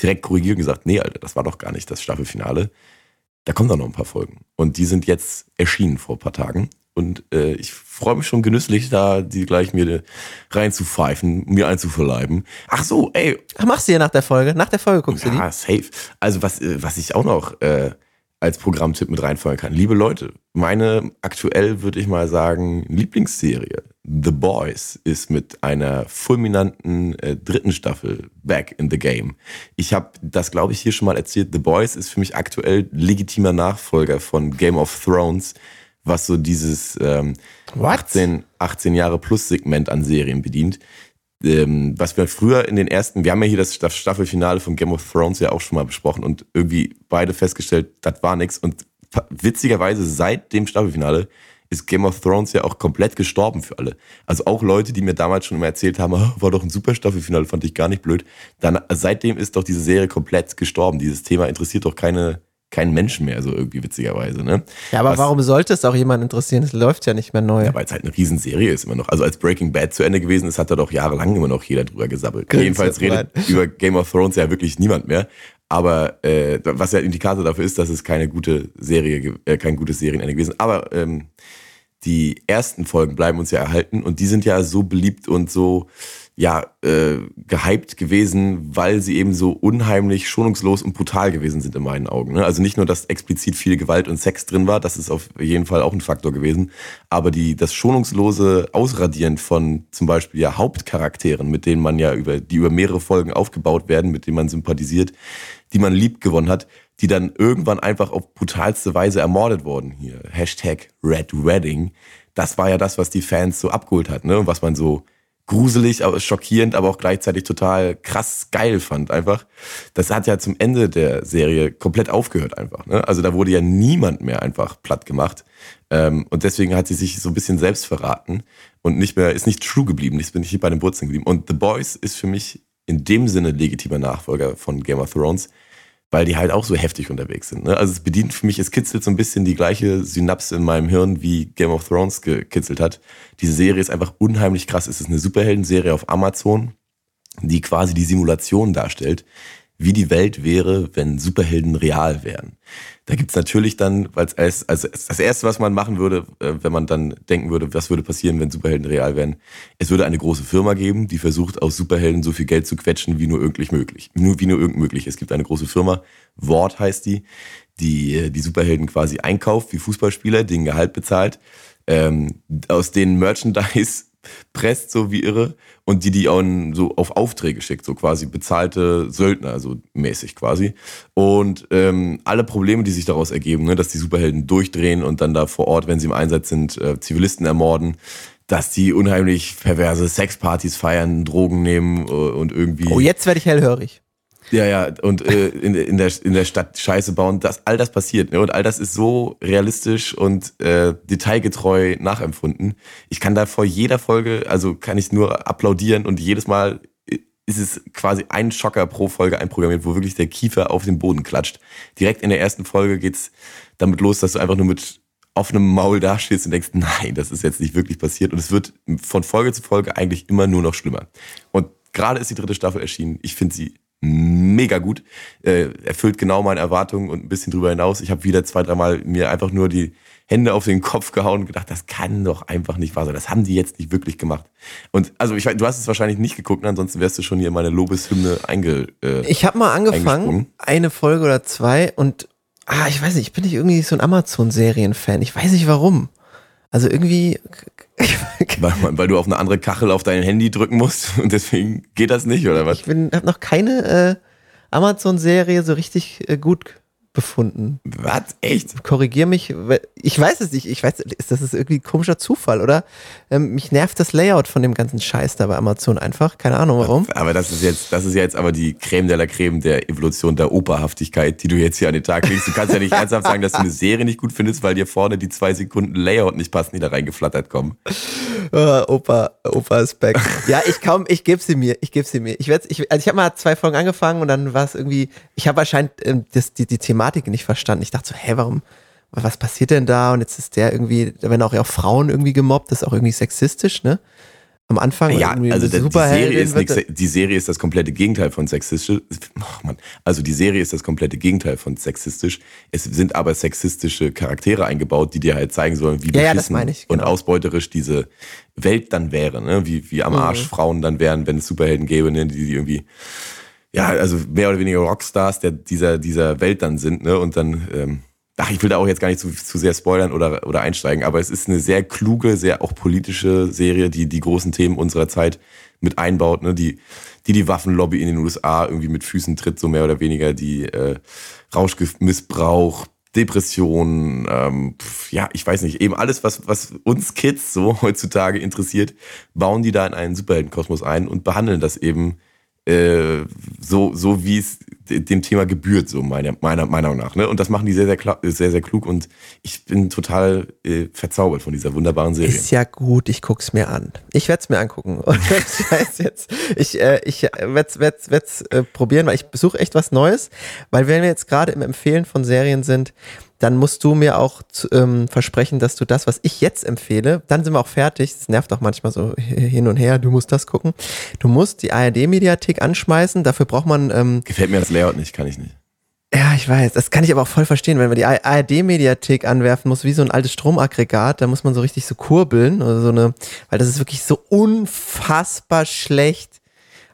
direkt korrigiert und gesagt, nee, Alter, das war doch gar nicht das Staffelfinale. Da kommen dann noch ein paar Folgen. Und die sind jetzt erschienen vor ein paar Tagen. Und äh, ich freue mich schon genüsslich, da die gleich mir reinzupfeifen, mir einzuverleiben. Ach so, ey. Ach, machst du ja nach der Folge? Nach der Folge guckst ja, du die? Ja, safe. Also was, was ich auch noch äh, als Programmtipp mit reinfeuern kann. Liebe Leute, meine aktuell würde ich mal sagen Lieblingsserie The Boys ist mit einer fulminanten äh, dritten Staffel back in the game. Ich habe das, glaube ich, hier schon mal erzählt. The Boys ist für mich aktuell legitimer Nachfolger von Game of Thrones was so dieses ähm, 18, 18 Jahre plus Segment an Serien bedient. Ähm, was wir früher in den ersten, wir haben ja hier das Staffelfinale von Game of Thrones ja auch schon mal besprochen und irgendwie beide festgestellt, das war nix. Und witzigerweise seit dem Staffelfinale ist Game of Thrones ja auch komplett gestorben für alle. Also auch Leute, die mir damals schon immer erzählt haben, oh, war doch ein super Staffelfinale, fand ich gar nicht blöd. Dann seitdem ist doch diese Serie komplett gestorben. Dieses Thema interessiert doch keine keinen Menschen mehr, so irgendwie witzigerweise. Ne? Ja, aber Was, warum sollte es auch jemand interessieren? Es läuft ja nicht mehr neu. Ja, weil es halt eine Riesenserie ist immer noch. Also als Breaking Bad zu Ende gewesen ist, hat da doch jahrelang immer noch jeder drüber gesabbelt. Ganz Jedenfalls redet rein. über Game of Thrones ja wirklich niemand mehr. Aber äh, was ja Indikator dafür ist, dass es keine gute Serie, äh, kein gutes Serienende gewesen. Aber ähm, die ersten Folgen bleiben uns ja erhalten und die sind ja so beliebt und so ja, äh, gehypt gewesen, weil sie eben so unheimlich schonungslos und brutal gewesen sind in meinen Augen. Ne? Also nicht nur, dass explizit viel Gewalt und Sex drin war, das ist auf jeden Fall auch ein Faktor gewesen, aber die, das schonungslose Ausradieren von zum Beispiel ja Hauptcharakteren, mit denen man ja über, die über mehrere Folgen aufgebaut werden, mit denen man sympathisiert, die man lieb gewonnen hat, die dann irgendwann einfach auf brutalste Weise ermordet wurden. Hier, Hashtag Red Wedding. Das war ja das, was die Fans so abgeholt hat, ne? Und was man so gruselig, aber schockierend, aber auch gleichzeitig total krass geil fand einfach. Das hat ja zum Ende der Serie komplett aufgehört einfach. Ne? Also da wurde ja niemand mehr einfach platt gemacht. Ähm, und deswegen hat sie sich so ein bisschen selbst verraten und nicht mehr, ist nicht true geblieben, ist nicht bei den Wurzeln geblieben. Und The Boys ist für mich in dem Sinne legitimer Nachfolger von Game of Thrones, weil die halt auch so heftig unterwegs sind. Ne? Also es bedient für mich, es kitzelt so ein bisschen die gleiche Synapse in meinem Hirn, wie Game of Thrones gekitzelt hat. Diese Serie ist einfach unheimlich krass. Es ist eine Superhelden-Serie auf Amazon, die quasi die Simulation darstellt, wie die Welt wäre, wenn Superhelden real wären. Da gibt's natürlich dann, als, als, als das Erste, was man machen würde, äh, wenn man dann denken würde, was würde passieren, wenn Superhelden real wären, es würde eine große Firma geben, die versucht, aus Superhelden so viel Geld zu quetschen, wie nur irgendwie möglich. Nur wie nur irgend möglich. Es gibt eine große Firma, Wort heißt die, die äh, die Superhelden quasi einkauft, wie Fußballspieler, den Gehalt bezahlt, ähm, aus denen Merchandise presst so wie irre und die die auch so auf Aufträge schickt, so quasi bezahlte Söldner, so mäßig quasi. Und ähm, alle Probleme, die sich daraus ergeben, ne, dass die Superhelden durchdrehen und dann da vor Ort, wenn sie im Einsatz sind, äh, Zivilisten ermorden, dass die unheimlich perverse Sexpartys feiern, Drogen nehmen äh, und irgendwie. Oh, jetzt werde ich hellhörig. Ja, ja, und äh, in, in, der, in der Stadt Scheiße bauen, das, all das passiert. Ne? Und all das ist so realistisch und äh, detailgetreu nachempfunden. Ich kann da vor jeder Folge, also kann ich nur applaudieren und jedes Mal ist es quasi ein Schocker pro Folge einprogrammiert, wo wirklich der Kiefer auf den Boden klatscht. Direkt in der ersten Folge geht's damit los, dass du einfach nur mit offenem Maul dastehst und denkst, nein, das ist jetzt nicht wirklich passiert. Und es wird von Folge zu Folge eigentlich immer nur noch schlimmer. Und gerade ist die dritte Staffel erschienen. Ich finde sie mega gut. Äh, erfüllt genau meine Erwartungen und ein bisschen drüber hinaus. Ich habe wieder zwei, dreimal mir einfach nur die Hände auf den Kopf gehauen und gedacht, das kann doch einfach nicht wahr sein. Das haben die jetzt nicht wirklich gemacht. Und also ich du hast es wahrscheinlich nicht geguckt, ansonsten wärst du schon hier in meine Lobeshymne einge. Äh, ich habe mal angefangen, eine Folge oder zwei und ah, ich weiß nicht, ich bin nicht irgendwie so ein Amazon-Serien-Fan. Ich weiß nicht warum. Also irgendwie weil, weil, du auf eine andere Kachel auf dein Handy drücken musst und deswegen geht das nicht, oder was? Ich bin, hab noch keine äh, Amazon-Serie so richtig äh, gut befunden. Was? Echt? Korrigier mich. Ich weiß es nicht. Ich weiß, das ist irgendwie ein komischer Zufall, oder? Ähm, mich nervt das Layout von dem ganzen Scheiß da bei Amazon einfach. Keine Ahnung warum. Aber das ist jetzt, das ist jetzt aber die Creme de la Creme der Evolution der Operhaftigkeit, die du jetzt hier an den Tag legst. Du kannst ja nicht ernsthaft sagen, dass du eine Serie nicht gut findest, weil dir vorne die zwei Sekunden Layout nicht passen, die da reingeflattert kommen. Uh, Opa, Opa ist back. ja, ich kaum, ich gebe sie mir, ich gebe sie mir. Ich werde, ich, also ich habe mal zwei Folgen angefangen und dann war es irgendwie, ich habe wahrscheinlich ähm, das, die, die Thematik nicht verstanden. Ich dachte so, hä, warum, was passiert denn da? Und jetzt ist der irgendwie, da werden auch, auch Frauen irgendwie gemobbt, das ist auch irgendwie sexistisch, ne? Am Anfang. Ja, also die Serie, ist nix, die Serie ist das komplette Gegenteil von sexistisch. Oh Mann. Also die Serie ist das komplette Gegenteil von sexistisch. Es sind aber sexistische Charaktere eingebaut, die dir halt zeigen sollen, wie ja, beschissen ja, ich, genau. und ausbeuterisch diese Welt dann wäre, ne? wie, wie am Arsch mhm. Frauen dann wären, wenn es Superhelden gäbe, ne? die, die irgendwie ja, also mehr oder weniger Rockstars der dieser, dieser Welt dann sind, ne? Und dann ähm, ach, ich will da auch jetzt gar nicht zu, zu sehr spoilern oder, oder einsteigen, aber es ist eine sehr kluge, sehr auch politische Serie, die die großen Themen unserer Zeit mit einbaut, ne? die, die die Waffenlobby in den USA irgendwie mit Füßen tritt, so mehr oder weniger, die äh, Rauschgiftmissbrauch, Depressionen, ähm, ja, ich weiß nicht, eben alles, was, was uns Kids so heutzutage interessiert, bauen die da in einen Superheldenkosmos ein und behandeln das eben äh, so, so wie es dem Thema gebührt, so meiner, meiner Meinung nach. Ne? Und das machen die sehr, sehr, sehr, sehr klug und ich bin total äh, verzaubert von dieser wunderbaren Serie. Ist ja gut, ich guck's mir an. Ich werde es mir angucken. Und ich jetzt, ich, äh, ich werde es werd's, äh, probieren, weil ich besuche echt was Neues. Weil wenn wir jetzt gerade im Empfehlen von Serien sind, dann musst du mir auch ähm, versprechen, dass du das, was ich jetzt empfehle, dann sind wir auch fertig. Das nervt auch manchmal so hin und her. Du musst das gucken. Du musst die ARD-Mediathek anschmeißen. Dafür braucht man. Ähm, Gefällt mir das Layout nicht, kann ich nicht. Ja, ich weiß. Das kann ich aber auch voll verstehen, wenn man die ARD-Mediathek anwerfen muss, wie so ein altes Stromaggregat, da muss man so richtig so kurbeln oder so eine, weil das ist wirklich so unfassbar schlecht.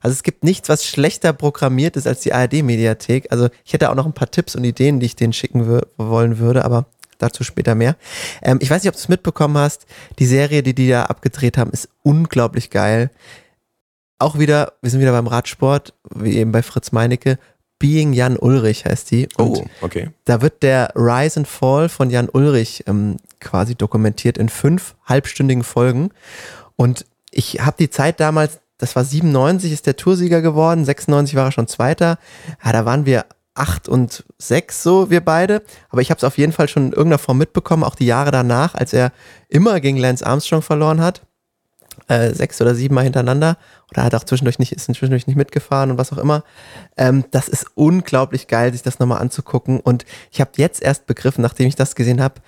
Also es gibt nichts, was schlechter programmiert ist als die ARD-Mediathek. Also ich hätte auch noch ein paar Tipps und Ideen, die ich denen schicken wollen würde, aber dazu später mehr. Ähm, ich weiß nicht, ob du es mitbekommen hast. Die Serie, die die da abgedreht haben, ist unglaublich geil. Auch wieder, wir sind wieder beim Radsport, wie eben bei Fritz Meinecke. Being Jan Ulrich heißt die. Und oh, okay. Da wird der Rise and Fall von Jan Ulrich ähm, quasi dokumentiert in fünf halbstündigen Folgen. Und ich habe die Zeit damals, das war 97, ist der Toursieger geworden, 96 war er schon Zweiter. Ja, da waren wir acht und sechs so, wir beide. Aber ich habe es auf jeden Fall schon in irgendeiner Form mitbekommen, auch die Jahre danach, als er immer gegen Lance Armstrong verloren hat. Äh, sechs oder sieben Mal hintereinander. Oder hat auch zwischendurch nicht, ist zwischendurch nicht mitgefahren und was auch immer. Ähm, das ist unglaublich geil, sich das nochmal anzugucken. Und ich habe jetzt erst begriffen, nachdem ich das gesehen habe,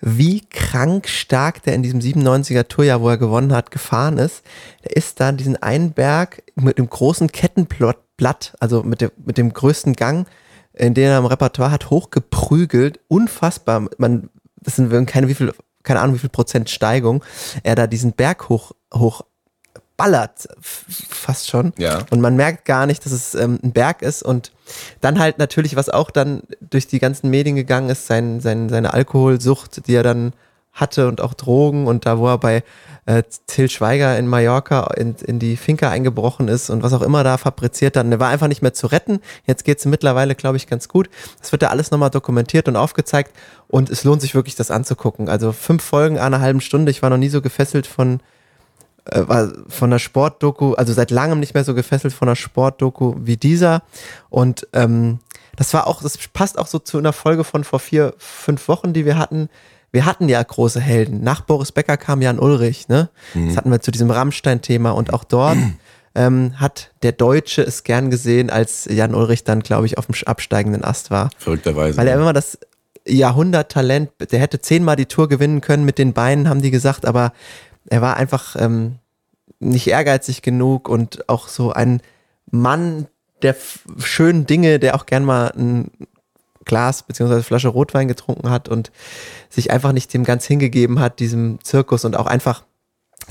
wie krank stark der in diesem 97er Tourjahr, wo er gewonnen hat, gefahren ist. Der ist da diesen einen Berg mit dem großen Kettenblatt, also mit, der, mit dem größten Gang, in den er im Repertoire hat, hochgeprügelt. Unfassbar. Man, das sind keine wie viel, keine Ahnung, wie viel Prozent Steigung. Er da diesen Berg hoch, hoch ballert fast schon. Ja. Und man merkt gar nicht, dass es ähm, ein Berg ist. Und dann halt natürlich, was auch dann durch die ganzen Medien gegangen ist, sein, sein, seine Alkoholsucht, die er dann hatte und auch Drogen und da, wo er bei äh, Till Schweiger in Mallorca in, in die Finca eingebrochen ist und was auch immer da fabriziert hat. Und der war einfach nicht mehr zu retten. Jetzt geht es mittlerweile, glaube ich, ganz gut. Das wird da alles nochmal dokumentiert und aufgezeigt und es lohnt sich wirklich, das anzugucken. Also fünf Folgen, einer halben Stunde. Ich war noch nie so gefesselt von, war von der Sportdoku, also seit langem nicht mehr so gefesselt von der Sportdoku wie dieser. Und ähm, das war auch, das passt auch so zu einer Folge von vor vier, fünf Wochen, die wir hatten wir hatten ja große Helden. Nach Boris Becker kam Jan Ulrich, ne? Mhm. Das hatten wir zu diesem Rammstein-Thema und auch dort ähm, hat der Deutsche es gern gesehen, als Jan Ulrich dann, glaube ich, auf dem absteigenden Ast war. Verrückterweise. Weil er immer das Jahrhunderttalent, der hätte zehnmal die Tour gewinnen können mit den Beinen, haben die gesagt, aber er war einfach ähm, nicht ehrgeizig genug und auch so ein Mann der schönen Dinge, der auch gern mal ein Glas beziehungsweise Flasche Rotwein getrunken hat und sich einfach nicht dem ganz hingegeben hat, diesem Zirkus und auch einfach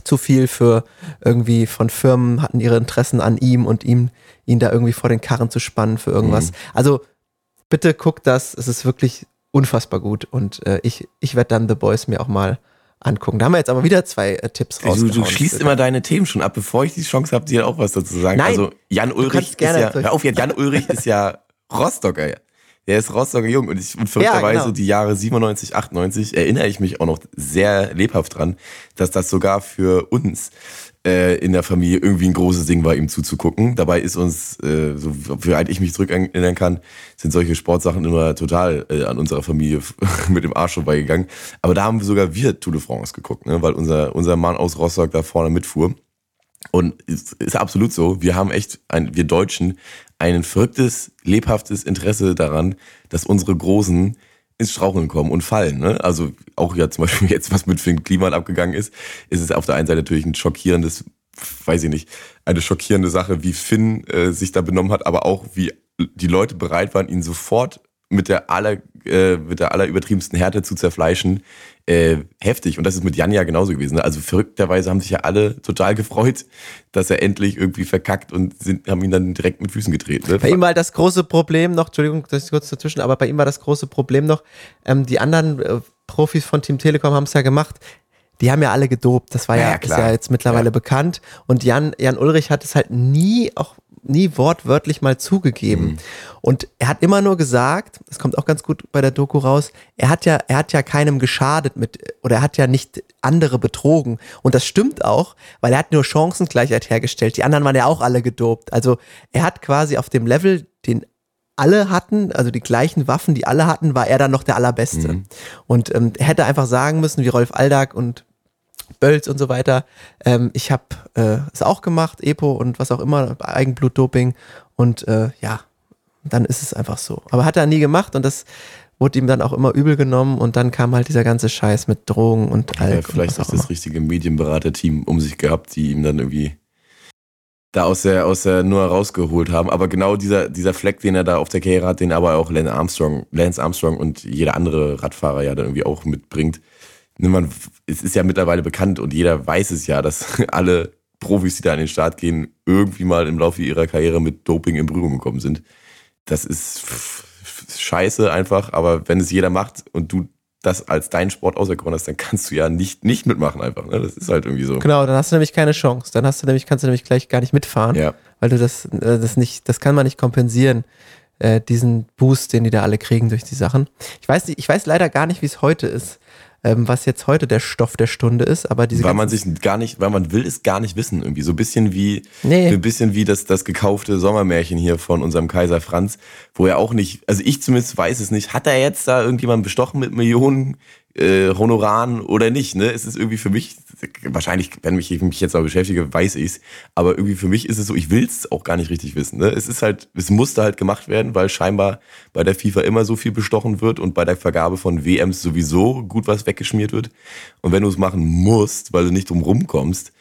zu viel für irgendwie von Firmen hatten ihre Interessen an ihm und ihm, ihn da irgendwie vor den Karren zu spannen für irgendwas. Mhm. Also bitte guckt das, es ist wirklich unfassbar gut und äh, ich, ich werde dann The Boys mir auch mal angucken. Da haben wir jetzt aber wieder zwei äh, Tipps raus. Du, du schließt immer deine Themen schon ab, bevor ich die Chance habe, dir auch was dazu zu sagen. Nein, also Jan Ulrich ist ja, hör auf, Jan Ulrich ist ja Rostocker. Der ist Rostocker Jung und, ich, und verrückterweise ja, genau. die Jahre 97, 98 erinnere ich mich auch noch sehr lebhaft dran, dass das sogar für uns äh, in der Familie irgendwie ein großes Ding war, ihm zuzugucken. Dabei ist uns, äh, so wie alt ich mich zurück erinnern kann, sind solche Sportsachen immer total äh, an unserer Familie mit dem Arsch vorbeigegangen. Aber da haben sogar wir Tour de France geguckt, ne? weil unser, unser Mann aus Rostock da vorne mitfuhr. Und ist, ist absolut so. Wir haben echt, ein, wir Deutschen, ein verrücktes, lebhaftes Interesse daran, dass unsere Großen ins Straucheln kommen und fallen. Ne? Also auch ja zum Beispiel jetzt, was mit Finn Kliman abgegangen ist, ist es auf der einen Seite natürlich ein schockierendes, weiß ich nicht, eine schockierende Sache, wie Finn äh, sich da benommen hat, aber auch wie die Leute bereit waren, ihn sofort mit der aller, äh, mit der allerübertriebensten Härte zu zerfleischen, äh, heftig. Und das ist mit Jan ja genauso gewesen. Ne? Also verrückterweise haben sich ja alle total gefreut, dass er endlich irgendwie verkackt und sind, haben ihn dann direkt mit Füßen getreten. Ne? Bei ihm war das große Problem noch, Entschuldigung, das ist kurz dazwischen, aber bei ihm war das große Problem noch, ähm, die anderen äh, Profis von Team Telekom haben es ja gemacht, die haben ja alle gedopt. Das war ja, ja, ist ja jetzt mittlerweile ja. bekannt. Und Jan, Jan Ulrich hat es halt nie, auch nie wortwörtlich mal zugegeben. Mhm. Und er hat immer nur gesagt, das kommt auch ganz gut bei der Doku raus, er hat ja, er hat ja keinem geschadet mit, oder er hat ja nicht andere betrogen. Und das stimmt auch, weil er hat nur Chancengleichheit hergestellt. Die anderen waren ja auch alle gedopt. Also er hat quasi auf dem Level, den alle hatten, also die gleichen Waffen, die alle hatten, war er dann noch der Allerbeste. Mhm. Und ähm, er hätte einfach sagen müssen, wie Rolf Aldag und Bölz und so weiter. Ähm, ich habe äh, es auch gemacht, Epo und was auch immer, Eigenblutdoping. Und äh, ja, dann ist es einfach so. Aber hat er nie gemacht und das wurde ihm dann auch immer übel genommen und dann kam halt dieser ganze Scheiß mit Drogen und Alk. Ja, vielleicht ist das richtige Medienberater-Team um sich gehabt, die ihm dann irgendwie da aus der, aus der nur rausgeholt haben. Aber genau dieser, dieser Fleck, den er da auf der Karriere hat, den aber auch Lance Armstrong, Lance Armstrong und jeder andere Radfahrer ja dann irgendwie auch mitbringt. Man, es ist ja mittlerweile bekannt und jeder weiß es ja, dass alle Profis, die da an den Start gehen, irgendwie mal im Laufe ihrer Karriere mit Doping in Berührung gekommen sind. Das ist scheiße einfach, aber wenn es jeder macht und du das als deinen Sport auserkoren hast, dann kannst du ja nicht, nicht mitmachen einfach. Ne? Das ist halt irgendwie so. Genau, dann hast du nämlich keine Chance. Dann hast du nämlich, kannst du nämlich gleich gar nicht mitfahren, Ja. weil du das, äh, das nicht, das kann man nicht kompensieren, äh, diesen Boost, den die da alle kriegen durch die Sachen. Ich weiß, nicht- ich weiß leider gar nicht, wie es heute ist, ähm, was jetzt heute der Stoff der Stunde ist, aber diese weil man sich gar nicht, weil man will es gar nicht wissen irgendwie. So ein bisschen wie, Nee. ein bisschen wie das, das gekaufte Sommermärchen hier von unserem Kaiser Franz, wo er auch nicht, also ich zumindest weiß es nicht, hat er jetzt da irgendjemanden bestochen mit Millionen äh, Honoraren oder nicht, ne? Es ist irgendwie für mich, wahrscheinlich, wenn ich mich jetzt mal beschäftige, weiß ich's, aber irgendwie für mich ist es so, ich will's auch gar nicht richtig wissen, ne? Es ist halt, es musste halt gemacht werden, weil scheinbar bei der FIFA immer so viel bestochen wird und bei der Vergabe von WMs sowieso gut was weggeschmiert wird. Und wenn du es machen musst, weil du nicht drum rumkommst,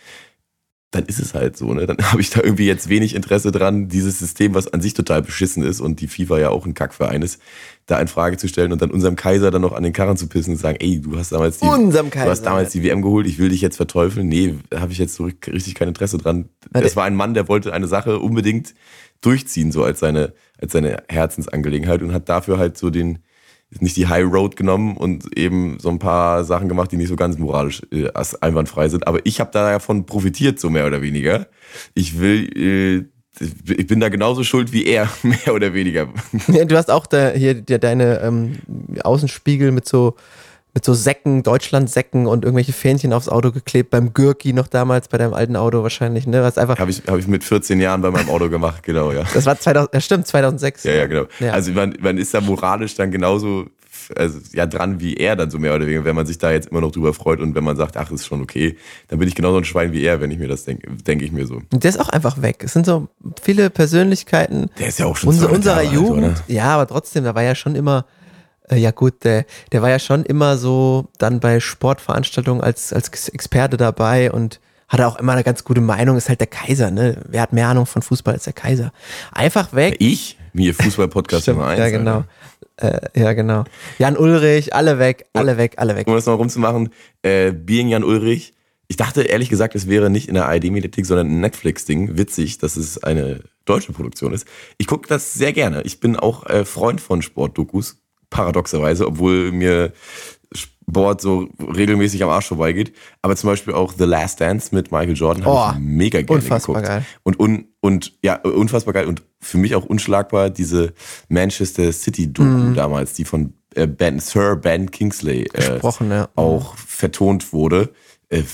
dann ist es halt so, ne? Dann habe ich da irgendwie jetzt wenig Interesse dran, dieses System, was an sich total beschissen ist und die FIFA ja auch ein Kackverein ist, da in Frage zu stellen und dann unserem Kaiser dann noch an den Karren zu pissen und zu sagen, ey, du hast damals die, Unserem du hast Kaiser. damals die WM geholt, ich will dich jetzt verteufeln. Nee, habe ich jetzt so richtig kein Interesse dran. Warte. Das war ein Mann, der wollte eine Sache unbedingt durchziehen, so als seine, als seine Herzensangelegenheit und hat dafür halt so den, nicht die High Road genommen und eben so ein paar Sachen gemacht, die nicht so ganz moralisch äh, einwandfrei sind. Aber ich habe davon profitiert, so mehr oder weniger. Ich will, äh, ich bin da genauso schuld wie er, mehr oder weniger. Ja, du hast auch da hier dir deine ähm, Außenspiegel mit so mit so Säcken, Deutschland-Säcken und irgendwelche Fähnchen aufs Auto geklebt, beim Gürki noch damals, bei deinem alten Auto wahrscheinlich, ne? Was einfach, Habe ich, hab ich mit 14 Jahren bei meinem Auto gemacht, genau, ja. das war 2000, ja stimmt, 2006. Ja, ja, genau. Ja. Also man, man ist da moralisch dann genauso also, ja, dran wie er dann so mehr oder weniger, wenn man sich da jetzt immer noch drüber freut und wenn man sagt, ach, ist schon okay, dann bin ich genauso ein Schwein wie er, wenn ich mir das denke, denke ich mir so. Und der ist auch einfach weg. Es sind so viele Persönlichkeiten Der ist ja auch schon unser, 200 unserer alt, Jugend. oder? ja, aber trotzdem, da war ja schon immer, ja gut, der, der war ja schon immer so dann bei Sportveranstaltungen als, als Experte dabei und hatte auch immer eine ganz gute Meinung, ist halt der Kaiser, ne? Wer hat mehr Ahnung von Fußball als der Kaiser? Einfach weg. Ich? Mir Fußball-Podcast Nummer eins. ja, genau. Äh, ja, genau. Jan Ulrich, alle weg, alle weg, alle weg. Um das noch rumzumachen, äh, Being Jan Ulrich. Ich dachte ehrlich gesagt, es wäre nicht in der ARD-Mediathek, sondern ein Netflix-Ding. Witzig, dass es eine deutsche Produktion ist. Ich gucke das sehr gerne. Ich bin auch äh, Freund von Sportdokus, paradoxerweise, obwohl mir Sport so regelmäßig am Arsch vorbeigeht. Aber zum Beispiel auch The Last Dance mit Michael Jordan Oh, habe ich mega gerne unfassbar geguckt. geil. Und, un, und ja, unfassbar geil und für mich auch unschlagbar diese Manchester City-Doku Mhm. damals, die von äh, ben, Sir Ben Kingsley äh, ja. auch vertont wurde. Äh,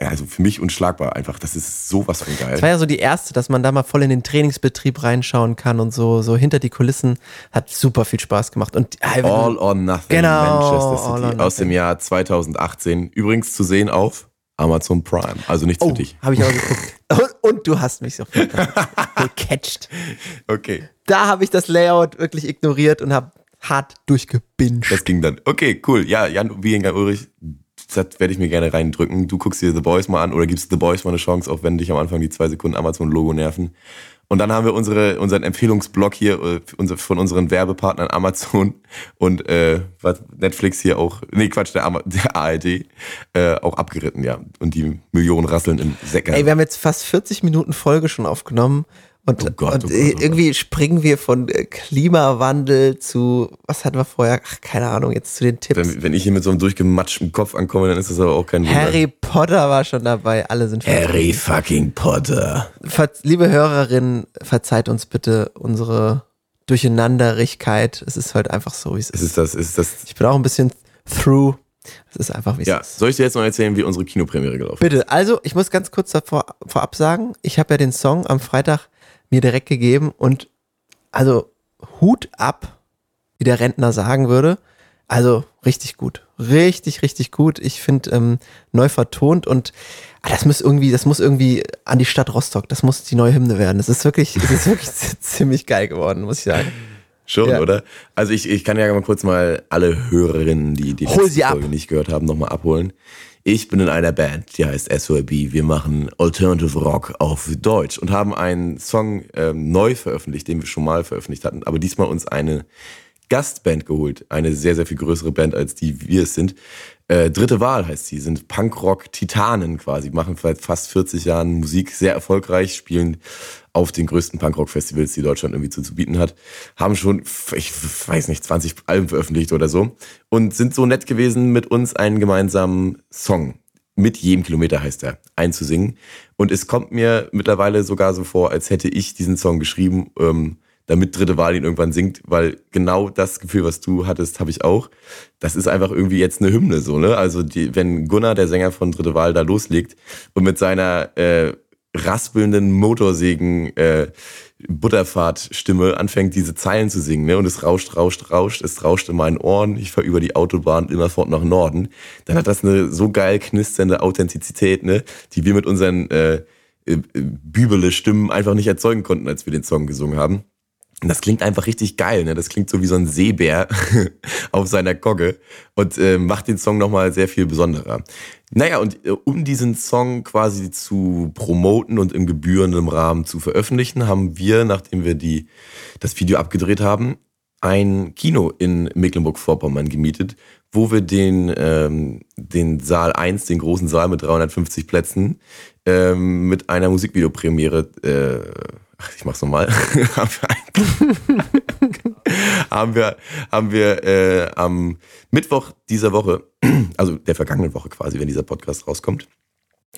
also für mich unschlagbar einfach. Das ist sowas von geil. Das war ja so die erste, dass man da mal voll in den Trainingsbetrieb reinschauen kann und so, so hinter die Kulissen. Hat super viel Spaß gemacht. Und äh, All or Nothing Genau, Manchester City or aus dem Jahr 2018. Übrigens zu sehen auf Amazon Prime. Also nichts oh, für dich. habe ich auch geguckt. Und, und du hast mich sofort gecatcht. Okay, Da habe ich das Layout wirklich ignoriert und habe hart durchgebinged. das ging dann. Okay, cool. Ja, Jan wie Jan Ulrich, das werde ich mir gerne reindrücken. Du guckst dir The Boys mal an oder gibst The Boys mal eine Chance, auch wenn dich am Anfang die zwei Sekunden Amazon-Logo nerven. Und dann haben wir unsere, unseren Empfehlungsblock hier äh, von unseren Werbepartnern Amazon und äh, Netflix hier auch, nee Quatsch, der, Ama- der ARD äh, auch abgeritten, ja. Und die Millionen rasseln in Säcken. Ey, wir haben jetzt fast 40 Minuten Folge schon aufgenommen. Und, Oh Gott, und oh Gott, oh Gott. irgendwie springen wir von äh, Klimawandel zu, was hatten wir vorher? Ach, keine Ahnung, jetzt zu den Tipps. wenn, wenn ich hier mit so einem durchgematschten Kopf ankomme, dann ist das aber auch kein Wunder. Harry Potter war schon dabei, alle sind Harry fucking Potter. Ver liebe Hörerinnen, verzeiht uns bitte unsere Durcheinanderigkeit. Es ist halt einfach so, wie es ist. ist das, ist das. Ich bin auch ein bisschen through. Es ist einfach, wie es Ja, ist. soll ich dir jetzt noch erzählen, wie unsere Kinopremiere gelaufen ist? Bitte, also ich muss ganz kurz davor, vorab sagen, ich habe ja den Song am Freitag mir direkt gegeben und also Hut ab, wie der Rentner sagen würde. Also richtig gut. Richtig, richtig gut. Ich finde ähm, neu vertont und ah, das muss irgendwie, das muss irgendwie an die Stadt Rostock. Das muss die neue Hymne werden. Das ist wirklich, das ist wirklich ziemlich geil geworden, muss ich sagen. Schon, Ja. oder? Also ich, ich kann ja mal kurz mal alle Hörerinnen, die die ab. Folge nicht gehört haben, nochmal abholen. Ich bin in einer Band, die heißt SOAB. Wir machen Alternative Rock auf Deutsch und haben einen Song ähm, neu veröffentlicht, den wir schon mal veröffentlicht hatten, aber diesmal uns eine Gastband geholt. Eine sehr, sehr viel größere Band, als die wir es sind. Äh, dritte Wahl heißt sie, sind Punkrock-Titanen quasi, machen seit fast 40 Jahren Musik, sehr erfolgreich, spielen auf den größten Punkrock-Festivals, die Deutschland irgendwie zu, zu bieten hat, haben schon, ich weiß nicht, 20 Alben veröffentlicht oder so und sind so nett gewesen, mit uns einen gemeinsamen Song mit jedem Kilometer heißt er, einzusingen. Und es kommt mir mittlerweile sogar so vor, als hätte ich diesen Song geschrieben, ähm, damit dritte Wahl ihn irgendwann singt, weil genau das Gefühl, was du hattest, habe ich auch. Das ist einfach irgendwie jetzt eine Hymne so, ne? Also die, wenn Gunnar, der Sänger von dritte Wahl, da loslegt und mit seiner äh, raspelnden Motorsägen äh, Butterfahrtstimme anfängt, diese Zeilen zu singen, ne? Und es rauscht, rauscht, rauscht, es rauscht in meinen Ohren, ich fahre über die Autobahn immerfort nach Norden, dann hat das eine so geil knisternde Authentizität, ne? Die wir mit unseren äh, äh bübele Stimmen einfach nicht erzeugen konnten, als wir den Song gesungen haben. Das klingt einfach richtig geil, ne? Das klingt so wie so ein Seebär auf seiner Kogge und äh, macht den Song nochmal sehr viel besonderer. Naja, und äh, um diesen Song quasi zu promoten und im gebührenden Rahmen zu veröffentlichen, haben wir, nachdem wir die, das Video abgedreht haben, ein Kino in Mecklenburg-Vorpommern gemietet, wo wir den, ähm, den Saal 1, den großen Saal mit 350 Plätzen, ähm, mit einer Musikvideopremiere äh, ich mach's nochmal, haben wir, haben wir äh, am Mittwoch dieser Woche, also der vergangenen Woche quasi, wenn dieser Podcast rauskommt,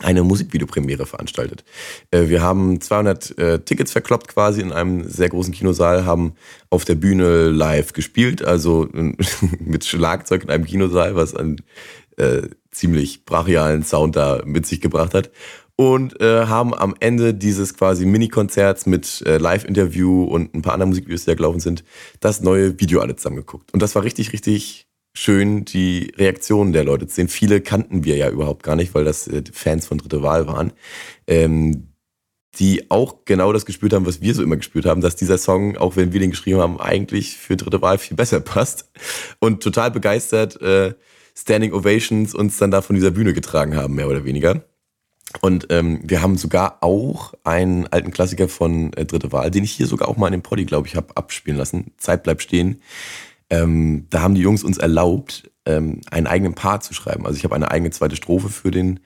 eine Musikvideopremiere veranstaltet. Äh, wir haben 200 äh, Tickets verkloppt quasi in einem sehr großen Kinosaal, haben auf der Bühne live gespielt, also mit Schlagzeug in einem Kinosaal, was einen äh, ziemlich brachialen Sound da mit sich gebracht hat und äh, haben am Ende dieses quasi Mini-Konzerts mit äh, Live-Interview und ein paar anderen Musikvideos, die da gelaufen sind, das neue Video alle zusammen geguckt. Und das war richtig, richtig schön, die Reaktionen der Leute zu sehen. Viele kannten wir ja überhaupt gar nicht, weil das äh, Fans von Dritte Wahl waren. Ähm, die auch genau das gespürt haben, was wir so immer gespürt haben, dass dieser Song, auch wenn wir den geschrieben haben, eigentlich für dritte Wahl viel besser passt. Und total begeistert äh, Standing Ovations uns dann da von dieser Bühne getragen haben, mehr oder weniger. Und ähm, wir haben sogar auch einen alten Klassiker von äh, Dritte Wahl, den ich hier sogar auch mal in dem Poddy, glaube ich, habe abspielen lassen. Zeit bleibt stehen. Ähm, da haben die Jungs uns erlaubt, ähm, einen eigenen Part zu schreiben. Also ich habe eine eigene zweite Strophe für den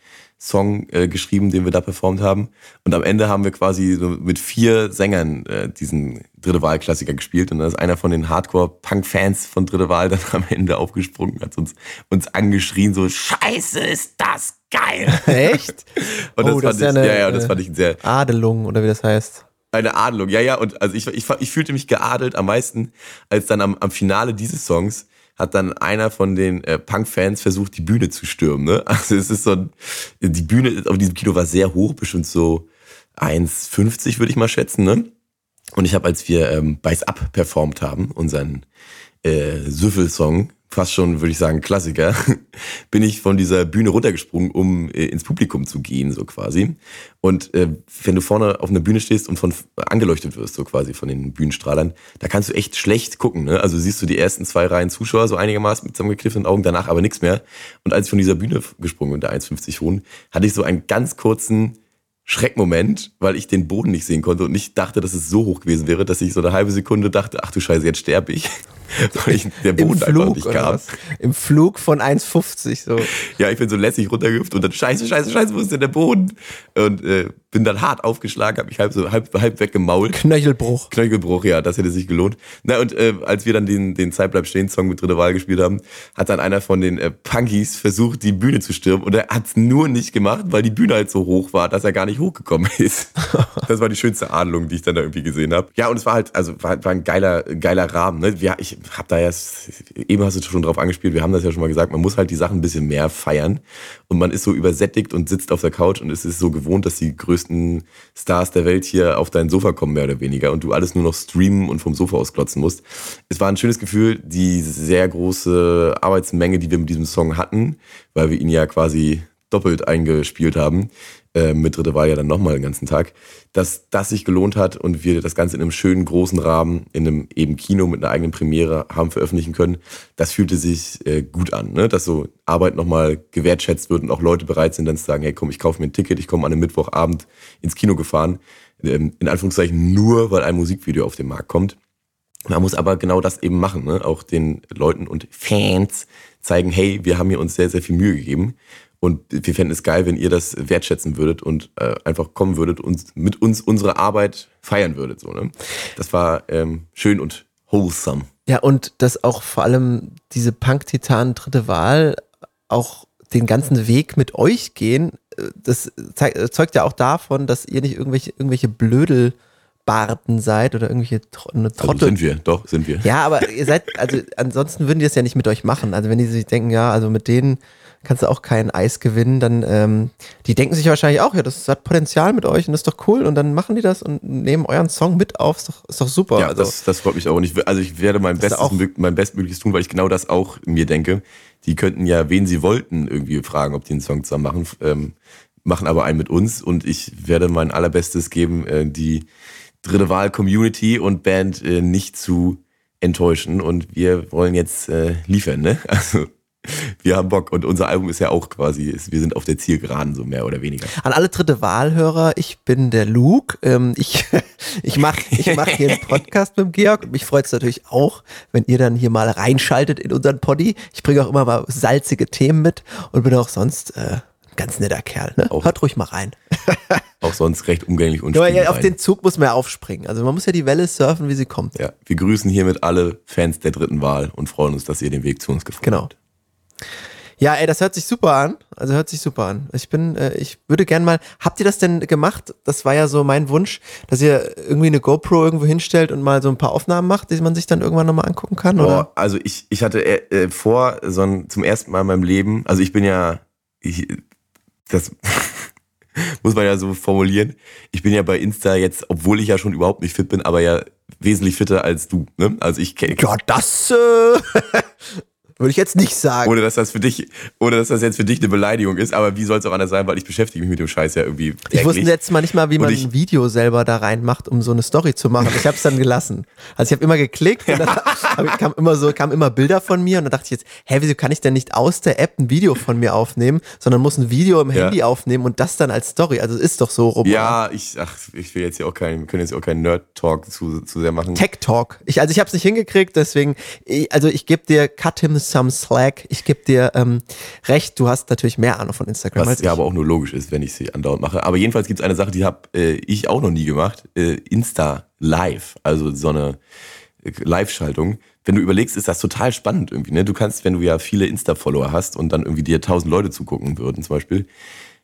Song äh, geschrieben, den wir da performt haben. Und am Ende haben wir quasi so mit vier Sängern äh, diesen Dritte Wahl-Klassiker gespielt. Und da ist einer von den Hardcore-Punk-Fans von Dritte Wahl dann am Ende aufgesprungen, hat uns, uns angeschrien, so Scheiße, ist das geil. Echt? Und das, oh, das fand ich, eine, ja, ja, das fand ich sehr. Adelung, oder wie das heißt. Eine Adelung, ja, ja. Und also ich, ich, ich fühlte mich geadelt am meisten, als dann am, am Finale dieses Songs hat dann einer von den äh, Punk-Fans versucht, die Bühne zu stürmen. Ne? Also es ist so die Bühne auf diesem Kino war sehr hoch, bestimmt so 1,50 würde ich mal schätzen. Ne? Und ich habe, als wir ähm, Beiß Up performt haben, unseren äh, Süffel-Song, fast schon, würde ich sagen, Klassiker, bin ich von dieser Bühne runtergesprungen, um äh, ins Publikum zu gehen, so quasi. Und äh, wenn du vorne auf einer Bühne stehst und von angeleuchtet wirst, so quasi von den Bühnenstrahlern, da kannst du echt schlecht gucken. Ne? Also siehst du die ersten zwei Reihen Zuschauer so einigermaßen mit zusammengekniffenen Augen, danach aber nichts mehr. Und als ich von dieser Bühne gesprungen bin, der 1,50 hohen, hatte ich so einen ganz kurzen Schreckmoment, weil ich den Boden nicht sehen konnte und nicht dachte, dass es so hoch gewesen wäre, dass ich so eine halbe Sekunde dachte, ach du Scheiße, jetzt sterbe ich. Weil ich der Boden Im einfach nicht kam. Im Flug von 1,50 so. Ja, ich bin so lässig runtergehüpft und dann Scheiße, Scheiße, Scheiße, wo ist denn der Boden? Und äh, bin dann hart aufgeschlagen, habe mich halb so halb, halb weggemault. Knöchelbruch. Knöchelbruch, ja, das hätte sich gelohnt. Na und äh, als wir dann den den Zeitbleib stehen Song mit dritte Wahl gespielt haben, hat dann einer von den äh, Punkies versucht, die Bühne zu stürmen und er hat's nur nicht gemacht, weil die Bühne halt so hoch war, dass er gar nicht hochgekommen ist. das war die schönste Adelung, die ich dann da irgendwie gesehen habe. Ja, und es war halt also war, war ein geiler geiler Rahmen, ne? Ja, ich habe da jetzt eben hast du schon drauf angespielt, wir haben das ja schon mal gesagt, man muss halt die Sachen ein bisschen mehr feiern und man ist so übersättigt und sitzt auf der Couch und es ist so gewohnt, dass die größten Stars der Welt hier auf dein Sofa kommen, mehr oder weniger, und du alles nur noch streamen und vom Sofa aus klotzen musst. Es war ein schönes Gefühl, die sehr große Arbeitsmenge, die wir mit diesem Song hatten, weil wir ihn ja quasi doppelt eingespielt haben, äh, mit dritte Wahl ja dann nochmal den ganzen Tag, dass das sich gelohnt hat und wir das Ganze in einem schönen großen Rahmen, in einem eben Kino mit einer eigenen Premiere haben veröffentlichen können, das fühlte sich äh, gut an, ne? dass so Arbeit nochmal gewertschätzt wird und auch Leute bereit sind dann zu sagen, hey komm, ich kaufe mir ein Ticket, ich komme an einem Mittwochabend ins Kino gefahren, ähm, in Anführungszeichen nur, weil ein Musikvideo auf den Markt kommt. Man muss aber genau das eben machen, ne? auch den Leuten und Fans zeigen, hey, wir haben hier uns sehr, sehr viel Mühe gegeben und wir fänden es geil, wenn ihr das wertschätzen würdet und äh, einfach kommen würdet und mit uns unsere Arbeit feiern würdet. So, ne? Das war ähm, schön und wholesome. Ja, und dass auch vor allem diese Punk-Titanen dritte Wahl auch den ganzen Weg mit euch gehen, äh, das zeugt ja auch davon, dass ihr nicht irgendwelche, irgendwelche Blödel Barten seid oder irgendwelche eine also Trottel. Also sind wir, doch, sind wir. Ja, aber ihr seid, also ansonsten würden die das ja nicht mit euch machen. Also wenn die sich denken, ja, also mit denen kannst du auch kein Eis gewinnen, dann ähm, die denken sich wahrscheinlich auch, ja, das hat Potenzial mit euch und das ist doch cool und dann machen die das und nehmen euren Song mit auf, ist doch, ist doch super. Ja, also, das, das freut mich auch nicht. Also ich werde mein Bestes, mein Bestmögliches tun, weil ich genau das auch mir denke. Die könnten ja, wen sie wollten, irgendwie fragen, ob die einen Song zusammen machen, ähm, machen aber einen mit uns und ich werde mein allerbestes geben, äh, die dritte Wahl Community und Band äh, nicht zu enttäuschen und wir wollen jetzt äh, liefern, ne? Also wir haben Bock und unser Album ist ja auch quasi, wir sind auf der Zielgeraden so mehr oder weniger. An alle dritte Wahlhörer, ich bin der Luke. Ähm, ich ich mache ich mach hier einen Podcast mit dem Georg und mich freut es natürlich auch, wenn ihr dann hier mal reinschaltet in unseren Poddy. Ich bringe auch immer mal salzige Themen mit und bin auch sonst äh, ganz netter Kerl. Ne? Auch, Hört ruhig mal rein. auch sonst recht umgänglich und ja, ja, Auf den Zug muss man ja aufspringen. Also man muss ja die Welle surfen, wie sie kommt. Ja, wir grüßen hiermit alle Fans der dritten Wahl und freuen uns, dass ihr den Weg zu uns gefunden genau. habt. Ja, ey, das hört sich super an. Also hört sich super an. Ich bin, äh, ich würde gern mal. Habt ihr das denn gemacht? Das war ja so mein Wunsch, dass ihr irgendwie eine GoPro irgendwo hinstellt und mal so ein paar Aufnahmen macht, die man sich dann irgendwann nochmal angucken kann, oder? Oh, also ich, ich hatte äh, vor, so ein, zum ersten Mal in meinem Leben, also ich bin ja, ich, das muss man ja so formulieren. Ich bin ja bei Insta jetzt, obwohl ich ja schon überhaupt nicht fit bin, aber ja wesentlich fitter als du. Ne? Also ich Ja, das äh, Würde ich jetzt nicht sagen. Ohne dass das für dich, ohne dass das jetzt für dich eine Beleidigung ist, aber wie soll es auch anders sein, weil ich beschäftige mich mit dem Scheiß ja irgendwie. Täglich. Ich wusste jetzt mal nicht mal, wie man ich, ein Video selber da reinmacht, um so eine Story zu machen. Ich habe es dann gelassen. Also ich habe immer geklickt und dann kam immer so, kam immer Bilder von mir und dann dachte ich jetzt, hä, wieso kann ich denn nicht aus der App ein Video von mir aufnehmen, sondern muss ein Video im Handy ja. aufnehmen und das dann als Story. Also ist doch so, Robert. Ja, ich, ach, ich will jetzt hier auch keinen, können jetzt auch keinen Nerd-Talk zu, zu sehr machen. Tech-Talk. Ich, also ich habe es nicht hingekriegt, deswegen, ich, also ich gebe dir Cut him some slack ich gebe dir ähm, recht, du hast natürlich mehr Ahnung von Instagram. Was ja aber auch nur logisch ist, wenn ich sie andauernd mache. Aber jedenfalls gibt es eine Sache, die habe äh, ich auch noch nie gemacht. Äh, Insta Live, also so eine äh, Live-Schaltung. Wenn du überlegst, ist das total spannend irgendwie. Ne? Du kannst, wenn du ja viele Insta-Follower hast und dann irgendwie dir tausend Leute zugucken würden zum Beispiel,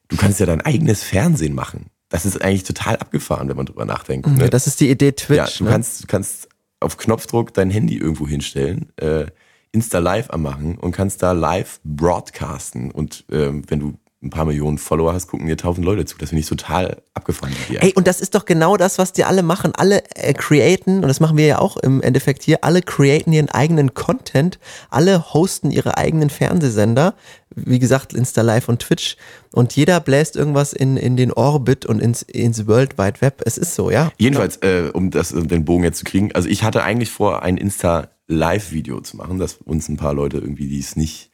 du kannst ja dein eigenes Fernsehen machen. Das ist eigentlich total abgefahren, wenn man drüber nachdenkt. Mhm, ne? Das ist die Idee Twitch. Ja, du ne? kannst, du kannst auf Knopfdruck dein Handy irgendwo hinstellen. Äh, Insta Live anmachen und kannst da live broadcasten. Und ähm, wenn du ein paar Millionen Follower hast, gucken dir tausend Leute zu. Das finde ich total abgefahren. Ey, und das ist doch genau das, was die alle machen. Alle äh, createn, und das machen wir ja auch im Endeffekt hier, alle createn ihren eigenen Content, alle hosten ihre eigenen Fernsehsender, wie gesagt, Insta Live und Twitch. Und jeder bläst irgendwas in, in den Orbit und ins, ins World Wide Web. Es ist so, ja. Jedenfalls, äh, um das, den Bogen jetzt zu kriegen, also ich hatte eigentlich vor, ein Insta Live-Video zu machen, dass uns ein paar Leute irgendwie, die es nicht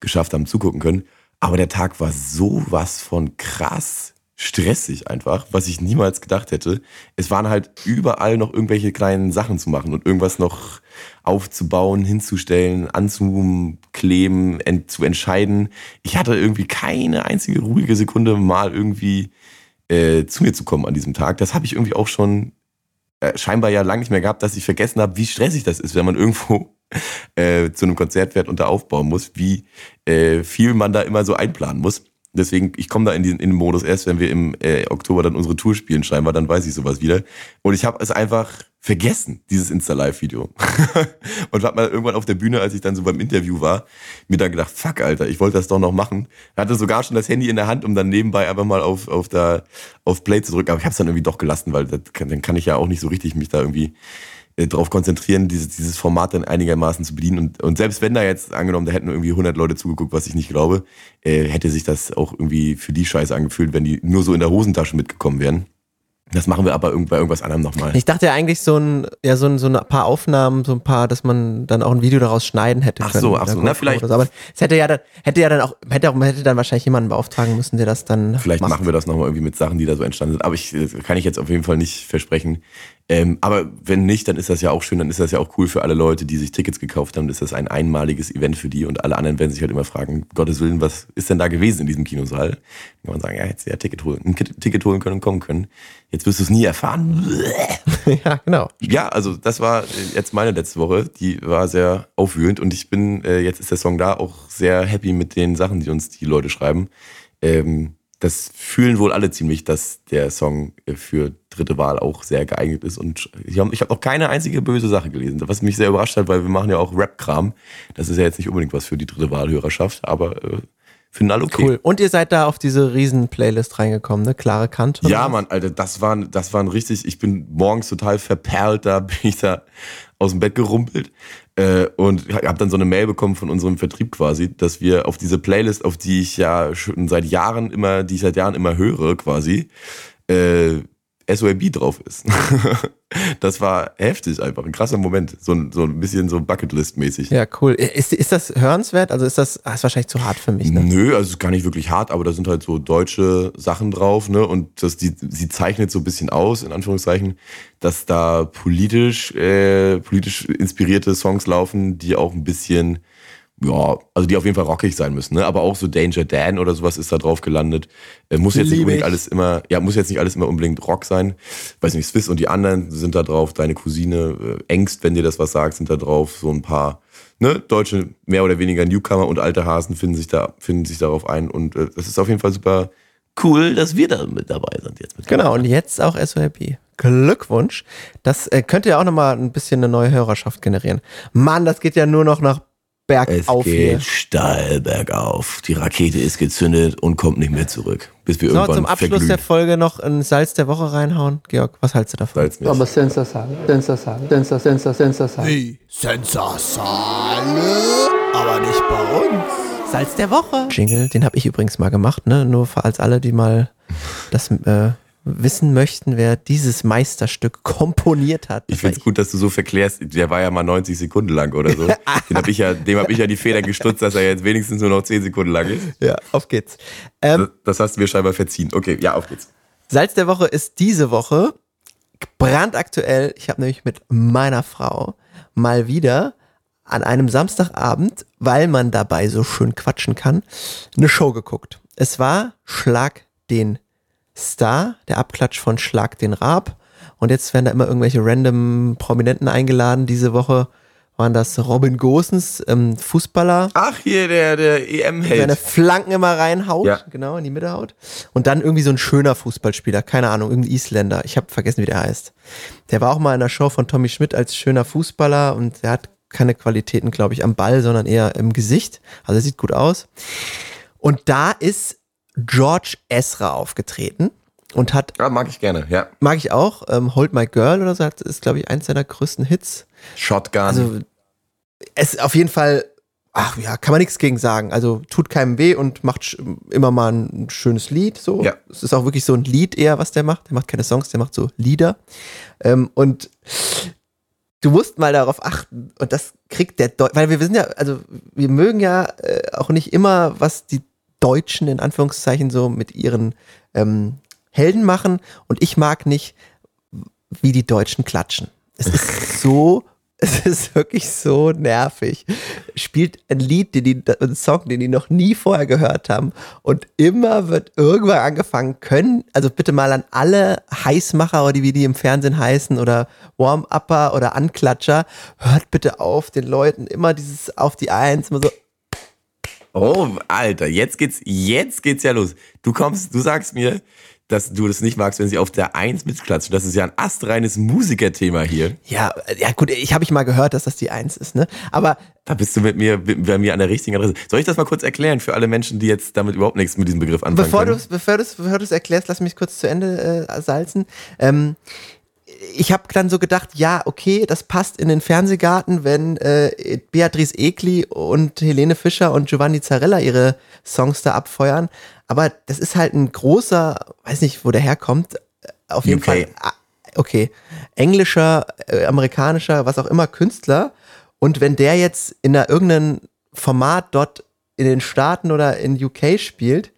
geschafft haben, zugucken können. Aber der Tag war sowas von krass stressig einfach, was ich niemals gedacht hätte. Es waren halt überall noch irgendwelche kleinen Sachen zu machen und irgendwas noch aufzubauen, hinzustellen, anzukleben, ent zu entscheiden. Ich hatte irgendwie keine einzige ruhige Sekunde mal irgendwie äh, zu mir zu kommen an diesem Tag. Das habe ich irgendwie auch schon äh, scheinbar ja lange nicht mehr gehabt, dass ich vergessen habe, wie stressig das ist, wenn man irgendwo äh, zu einem Konzert fährt und da aufbauen muss, wie äh, viel man da immer so einplanen muss. Deswegen, ich komme da in den, in den Modus erst, wenn wir im äh, Oktober dann unsere Tour spielen, scheinbar, dann weiß ich sowas wieder. Und ich habe es einfach vergessen, dieses Insta-Live-Video. und hab mal irgendwann auf der Bühne, als ich dann so beim Interview war, mir dann gedacht, fuck, Alter, ich wollte das doch noch machen. Hatte sogar schon das Handy in der Hand, um dann nebenbei einfach mal auf, auf, der, auf Play zu drücken. Aber ich habe es dann irgendwie doch gelassen, weil kann, dann kann ich ja auch nicht so richtig mich da irgendwie äh, darauf konzentrieren, dieses, dieses Format dann einigermaßen zu bedienen. Und, und selbst wenn da jetzt angenommen, da hätten irgendwie 100 Leute zugeguckt, was ich nicht glaube, äh, hätte sich das auch irgendwie für die Scheiße angefühlt, wenn die nur so in der Hosentasche mitgekommen wären. Das machen wir aber bei irgendwas anderem nochmal. Ich dachte ja eigentlich so ein, ja, so ein, so ein paar Aufnahmen, so ein paar, dass man dann auch ein Video daraus schneiden hätte Ach so, ach so, na vielleicht. So. Aber es hätte ja dann, hätte ja dann auch, hätte hätte dann wahrscheinlich jemanden beauftragen müssen, der das dann. Vielleicht macht. machen wir das nochmal irgendwie mit Sachen, die da so entstanden sind. Aber ich, kann ich jetzt auf jeden Fall nicht versprechen. Ähm, aber wenn nicht, dann ist das ja auch schön, dann ist das ja auch cool für alle Leute, die sich Tickets gekauft haben. Dann ist das ein einmaliges Event für die und alle anderen werden sich halt immer fragen, Gottes Willen, was ist denn da gewesen in diesem Kinosaal? Dann kann man sagen, ja, hättest du ja Ticket holen, ein Ticket holen können und kommen können. Jetzt wirst du es nie erfahren. ja, genau. Ja, also das war jetzt meine letzte Woche. Die war sehr aufwühlend und ich bin, äh, jetzt ist der Song da, auch sehr happy mit den Sachen, die uns die Leute schreiben. Ähm, das fühlen wohl alle ziemlich, dass der Song äh, für dritte Wahl auch sehr geeignet ist. Und ich habe hab noch keine einzige böse Sache gelesen, was mich sehr überrascht hat, weil wir machen ja auch Rap-Kram. Das ist ja jetzt nicht unbedingt was für die dritte Wahlhörerschaft, aber äh, finden alle okay. Cool. Und ihr seid da auf diese Riesen-Playlist reingekommen, ne? Klare Kante. Ja, Mann, Alter, das waren, das waren richtig, ich bin morgens total verperlt, da bin ich da aus dem Bett gerumpelt äh, und habe dann so eine Mail bekommen von unserem Vertrieb quasi, dass wir auf diese Playlist, auf die ich ja schon seit Jahren immer, die ich seit Jahren immer höre quasi, äh, SOAB drauf ist. das war heftig einfach, ein krasser Moment. So, ein, so ein bisschen so Bucketlist-mäßig. Ja, cool. Ist, ist das hörenswert? Also ist das, ah, ist wahrscheinlich zu hart für mich, ne? Nö, also ist gar nicht wirklich hart, aber da sind halt so deutsche Sachen drauf, ne? Und das, die, sie zeichnet so ein bisschen aus, in Anführungszeichen, dass da politisch, äh, politisch inspirierte Songs laufen, die auch ein bisschen ja, also die auf jeden Fall rockig sein müssen, ne? Aber auch so Danger Dan oder sowas ist da drauf gelandet. Äh, muss jetzt Lieb nicht unbedingt ich. alles immer, ja, muss jetzt nicht alles immer unbedingt Rock sein. Weiß nicht, Swiss und die anderen sind da drauf, deine Cousine, äh, Engst, wenn dir das was sagt, sind da drauf, so ein paar, ne, deutsche, mehr oder weniger Newcomer und alte Hasen finden sich da, finden sich darauf ein und äh, das ist auf jeden Fall super cool, dass wir da mit dabei sind jetzt. Mit genau, und jetzt auch SORP. Glückwunsch. Das äh, könnte ja auch nochmal ein bisschen eine neue Hörerschaft generieren. Mann, das geht ja nur noch nach bergauf es geht hier. steil bergauf. Die Rakete ist gezündet und kommt nicht mehr zurück. Bis wir so, irgendwann zum Abschluss verglühen. der Folge noch ein Salz der Woche reinhauen. Georg, was hältst du davon? Salzmäßig. Aber Sensor Sale, Sensor Sale, Sensor, Sensor, Sensor Sale. Wie? Sensor Sale? Aber nicht bei uns. Salz der Woche. Jingle, den habe ich übrigens mal gemacht, ne? Nur als alle, die mal das äh, wissen möchten, wer dieses Meisterstück komponiert hat. Ich finde es gut, dass du so verklärst. Der war ja mal 90 Sekunden lang oder so. Den hab ich ja, dem habe ich ja die Federn gestutzt, dass er jetzt wenigstens nur noch 10 Sekunden lang ist. Ja, auf geht's. Ähm, das, das hast du mir scheinbar verziehen. Okay, ja, auf geht's. Salz der Woche ist diese Woche brandaktuell. Ich habe nämlich mit meiner Frau mal wieder an einem Samstagabend, weil man dabei so schön quatschen kann, eine Show geguckt. Es war Schlag den Star, der Abklatsch von Schlag den Raab. Und jetzt werden da immer irgendwelche random Prominenten eingeladen. Diese Woche waren das Robin Gosens, ähm, Fußballer. Ach, hier, der, der EM-Held. Seine Flanken immer reinhaut, ja. genau, in die Mitte haut. Und dann irgendwie so ein schöner Fußballspieler, keine Ahnung, irgendein Isländer. Ich habe vergessen, wie der heißt. Der war auch mal in der Show von Tommy Schmidt als schöner Fußballer und der hat keine Qualitäten, glaube ich, am Ball, sondern eher im Gesicht. Also er sieht gut aus. Und da ist George Ezra aufgetreten und hat. Ja, mag ich gerne, ja. Mag ich auch. Ähm, Hold My Girl oder so, ist, glaube ich, eins seiner größten Hits. Shotgun. Also, es ist auf jeden Fall, ach ja, kann man nichts gegen sagen. Also, tut keinem weh und macht immer mal ein schönes Lied, so. Ja. Es ist auch wirklich so ein Lied eher, was der macht. Der macht keine Songs, der macht so Lieder. Ähm, und du musst mal darauf achten und das kriegt der Deu weil wir sind ja, also wir mögen ja äh, auch nicht immer, was die Deutschen in Anführungszeichen so mit ihren ähm, Helden machen und ich mag nicht, wie die Deutschen klatschen. Es ist so, es ist wirklich so nervig. Spielt ein Lied, den die, einen Song, den die noch nie vorher gehört haben und immer wird irgendwann angefangen können, also bitte mal an alle Heißmacher oder wie die im Fernsehen heißen oder Warm-Upper oder Anklatscher, hört bitte auf, den Leuten immer dieses auf die Eins, immer so Oh, Alter, jetzt geht's, jetzt geht's ja los. Du kommst, du sagst mir, dass du das nicht magst, wenn sie auf der Eins mitklatschen. Das ist ja ein astreines Musikerthema hier. Ja, ja gut, ich habe ich mal gehört, dass das die Eins ist, ne? Aber da bist du mit mir bei mir an der richtigen Adresse. Soll ich das mal kurz erklären für alle Menschen, die jetzt damit überhaupt nichts mit diesem Begriff anfangen bevor können? Du's, bevor du es bevor erklärst, lass mich kurz zu Ende äh, salzen. Ähm, ich habe dann so gedacht, ja, okay, das passt in den Fernsehgarten, wenn äh, Beatrice Egli und Helene Fischer und Giovanni Zarella ihre Songs da abfeuern. Aber das ist halt ein großer, weiß nicht, wo der herkommt, äh, auf jeden UK. Fall, ah, okay, englischer, äh, amerikanischer, was auch immer Künstler. Und wenn der jetzt in einer, irgendeinem Format dort in den Staaten oder in UK spielt,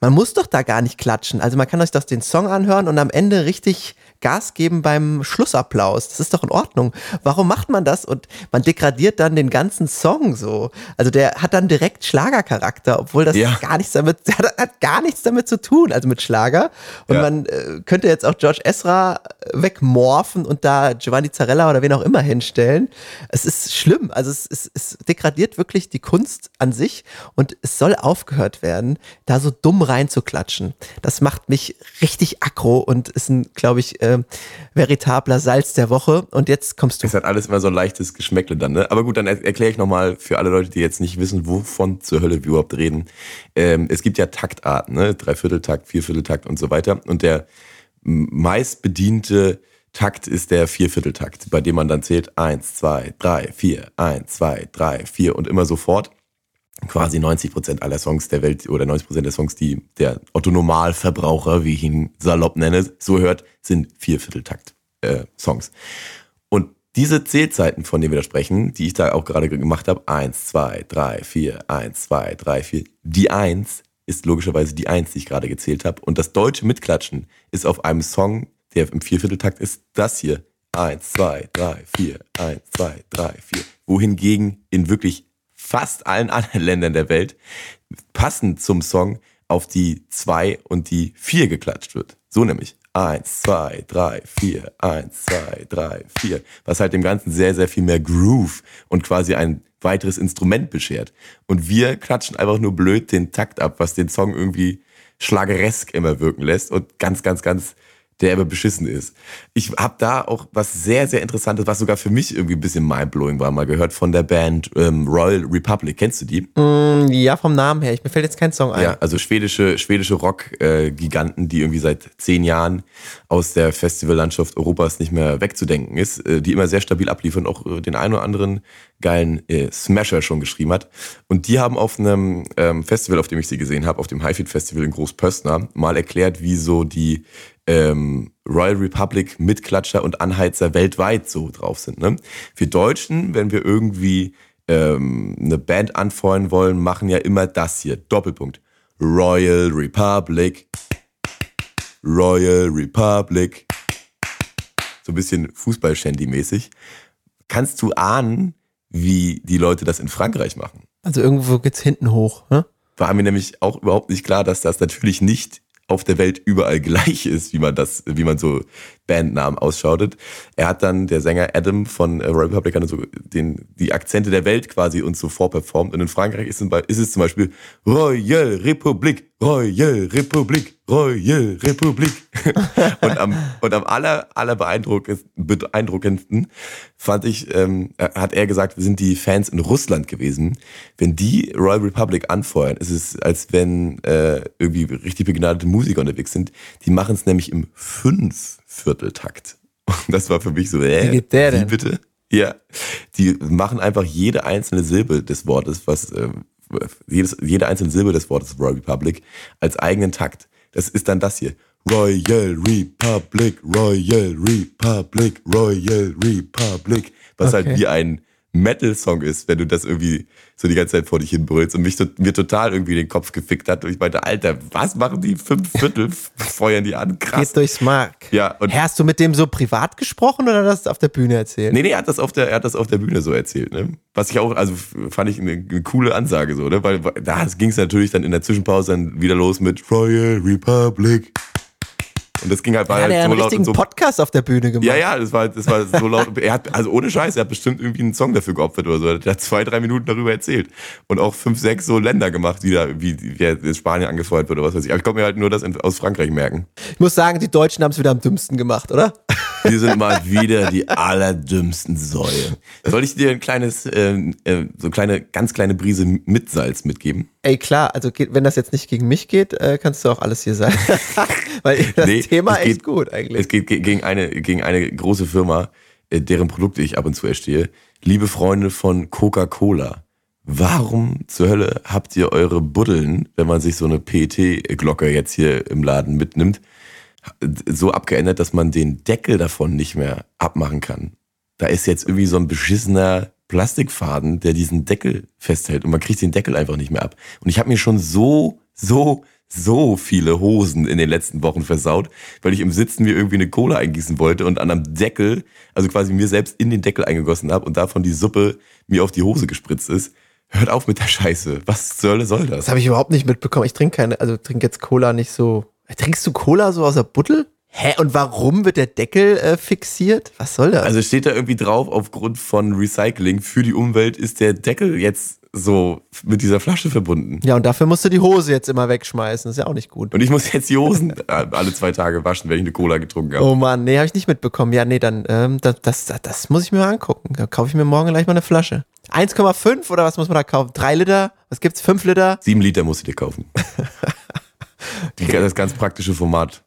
man muss doch da gar nicht klatschen. Also man kann euch doch den Song anhören und am Ende richtig Gas geben beim Schlussapplaus. Das ist doch in Ordnung. Warum macht man das? Und man degradiert dann den ganzen Song so. Also der hat dann direkt Schlagercharakter, obwohl das Ja. gar nichts damit, hat, hat gar nichts damit zu tun, also mit Schlager. Und Ja. man äh, könnte jetzt auch George Ezra wegmorphen und da Giovanni Zarella oder wen auch immer hinstellen. Es ist schlimm. Also es, es, es degradiert wirklich die Kunst an sich und es soll aufgehört werden, da so dumm reinzuklatschen. Das macht mich richtig aggro und ist ein, glaube ich, äh, veritabler Salz der Woche. Und jetzt kommst du. Es hat alles immer so ein leichtes Geschmäckle dann, ne? Aber gut, dann er erkläre ich nochmal für alle Leute, die jetzt nicht wissen, wovon zur Hölle wir überhaupt reden. Ähm, es gibt ja Taktarten, ne? Dreivierteltakt, Viervierteltakt und so weiter. Und der m- meist bediente Takt ist der Viervierteltakt, bei dem man dann zählt eins, zwei, drei, vier, eins, zwei, drei, vier und immer so fort. Quasi 90 Prozent aller Songs der Welt oder 90 Prozent der Songs, die der Otto-Normalverbraucher, wie ich ihn salopp nenne, so hört, sind Viervierteltakt-Songs. Und diese Zählzeiten, von denen wir da sprechen, die ich da auch gerade gemacht habe, eins, zwei, drei, vier, eins, zwei, drei, vier, die eins ist logischerweise die eins, die ich gerade gezählt habe. Und das deutsche Mitklatschen ist auf einem Song, der im Viervierteltakt ist, das hier. Eins, zwei, drei, vier, eins, zwei, drei, vier. Wohingegen in wirklich fast allen anderen Ländern der Welt passend zum Song auf die zwei und die vier geklatscht wird. So nämlich. Eins, zwei, drei, vier, eins, zwei, drei, vier. Was halt dem Ganzen sehr, sehr viel mehr Groove und quasi ein weiteres Instrument beschert. Und wir klatschen einfach nur blöd den Takt ab, was den Song irgendwie schlageresk immer wirken lässt und ganz, ganz, ganz derbe beschissen ist. Ich habe da auch was sehr, sehr Interessantes, was sogar für mich irgendwie ein bisschen mindblowing war, mal gehört von der Band ähm, Royal Republic. Kennst du die? Mm, Ja, vom Namen her. Ich, mir fällt jetzt kein Song ein. Ja, also schwedische, schwedische Rock-Giganten, die irgendwie seit zehn Jahren aus der Festivallandschaft Europas nicht mehr wegzudenken ist, äh, die immer sehr stabil abliefern, auch äh, den einen oder anderen geilen äh, Smasher schon geschrieben hat. Und die haben auf einem ähm, Festival, auf dem ich sie gesehen habe, auf dem Highfield Festival in Großpöstner, mal erklärt, wie so die ähm, Royal Republic Mitklatscher und Anheizer weltweit so drauf sind. Ne? Wir Deutschen, wenn wir irgendwie ähm, eine Band anfeuern wollen, machen ja immer das hier. Doppelpunkt. Royal Republic. Royal Republic. So ein bisschen Fußball-Shandy-mäßig. Kannst du ahnen, wie die Leute das in Frankreich machen? Also irgendwo geht's hinten hoch. Ne? War mir nämlich auch überhaupt nicht klar, dass das natürlich nicht auf der Welt überall gleich ist, wie man das, wie man so Bandnamen ausschautet. Er hat dann, der Sänger Adam von äh, Royal Republic, so den, die Akzente der Welt quasi uns so vorperformt. Und in Frankreich ist, es- ist es zum Beispiel Royal Republik, Royal Republik, Royal Republik. und am, und am aller, aller beeindruckend- beeindruckendsten fand ich, ähm, hat er gesagt, sind die Fans in Russland gewesen. Wenn die Royal Republic anfeuern, ist es, als wenn äh, irgendwie richtig begnadete Musiker unterwegs sind. Die machen es nämlich im Fünf-Vierteltakt. Und das war für mich so, äh, Wie geht der denn? bitte? Ja, die machen einfach jede einzelne Silbe des Wortes, was äh, jedes, jede einzelne Silbe des Wortes Royal Republic als eigenen Takt. Das ist dann das hier. Royal Republic, Royal Republic, Royal Republic. Was halt Okay. wie ein Metal-Song ist, wenn du das irgendwie so die ganze Zeit vor dich hin brüllst und mich to mir total irgendwie den Kopf gefickt hat. Und ich meinte, Alter, was machen die fünf Viertel? Feuern die an? Krass. Geht durchs Mark. Ja, und- Hast du mit dem so privat gesprochen oder hast du auf der Bühne erzählt? Nee, nee, er hat das auf der, er hat das auf der Bühne so erzählt, ne? Was ich auch, also fand ich eine, eine coole Ansage so, ne? Weil weil da ging es natürlich dann in der Zwischenpause dann wieder los mit Royal Republic. Und das ging halt, war Hat er halt einen so laut richtigen und so. Podcast auf der Bühne gemacht? Ja, ja, das war, das war so laut. Er hat, also ohne Scheiß, er hat bestimmt irgendwie einen Song dafür geopfert oder so. Er hat zwei, drei Minuten darüber erzählt. Und auch fünf, sechs so Länder gemacht, die da, wie, wie in Spanien angefeuert wird oder was weiß ich. Aber ich konnte mir halt nur das aus Frankreich merken. Ich muss sagen, die Deutschen haben es wieder am dümmsten gemacht, oder? Wir sind mal wieder die allerdümmsten Säue. Soll ich dir ein kleines, ähm, äh, so kleine, ganz kleine Brise mit Salz mitgeben? Ey, klar, also geht, wenn das jetzt nicht gegen mich geht, äh, kannst du auch alles hier sein. Weil das Nee, Thema echt geht- gut eigentlich. Es geht ge- gegen eine, gegen eine große Firma, äh, deren Produkte ich ab und zu erstehe. Liebe Freunde von Coca-Cola. Warum zur Hölle habt ihr eure Buddeln, wenn man sich so eine PET-Glocke jetzt hier im Laden mitnimmt, so abgeändert, dass man den Deckel davon nicht mehr abmachen kann? Da ist jetzt irgendwie so ein beschissener Plastikfaden, der diesen Deckel festhält und man kriegt den Deckel einfach nicht mehr ab. Und ich habe mir schon so, so, so viele Hosen in den letzten Wochen versaut, weil ich im Sitzen mir irgendwie eine Cola eingießen wollte und an einem Deckel, also quasi mir selbst in den Deckel eingegossen habe und davon die Suppe mir auf die Hose gespritzt ist. Hört auf mit der Scheiße. Was zur Hölle soll das? Das habe ich überhaupt nicht mitbekommen. Ich trinke keine, also trinke jetzt Cola nicht so. Trinkst du Cola so aus der Buttel? Hä? Und warum wird der Deckel äh, fixiert? Was soll das? Also steht da irgendwie drauf, aufgrund von Recycling für die Umwelt ist der Deckel jetzt so mit dieser Flasche verbunden. ja, und dafür musst du die Hose jetzt immer wegschmeißen. Das ist ja auch nicht gut. Und ich muss jetzt die Hosen alle zwei Tage waschen, wenn ich eine Cola getrunken habe. Oh Mann, nee, habe ich nicht mitbekommen. Ja, nee, dann, ähm, das, das, das muss ich mir mal angucken. Da kaufe ich mir morgen gleich mal eine Flasche. 1,5 oder was muss man da kaufen? 3 Liter? Was gibt's? 5 Liter? Sieben Liter musst du dir kaufen. Die, das ganz praktische Format.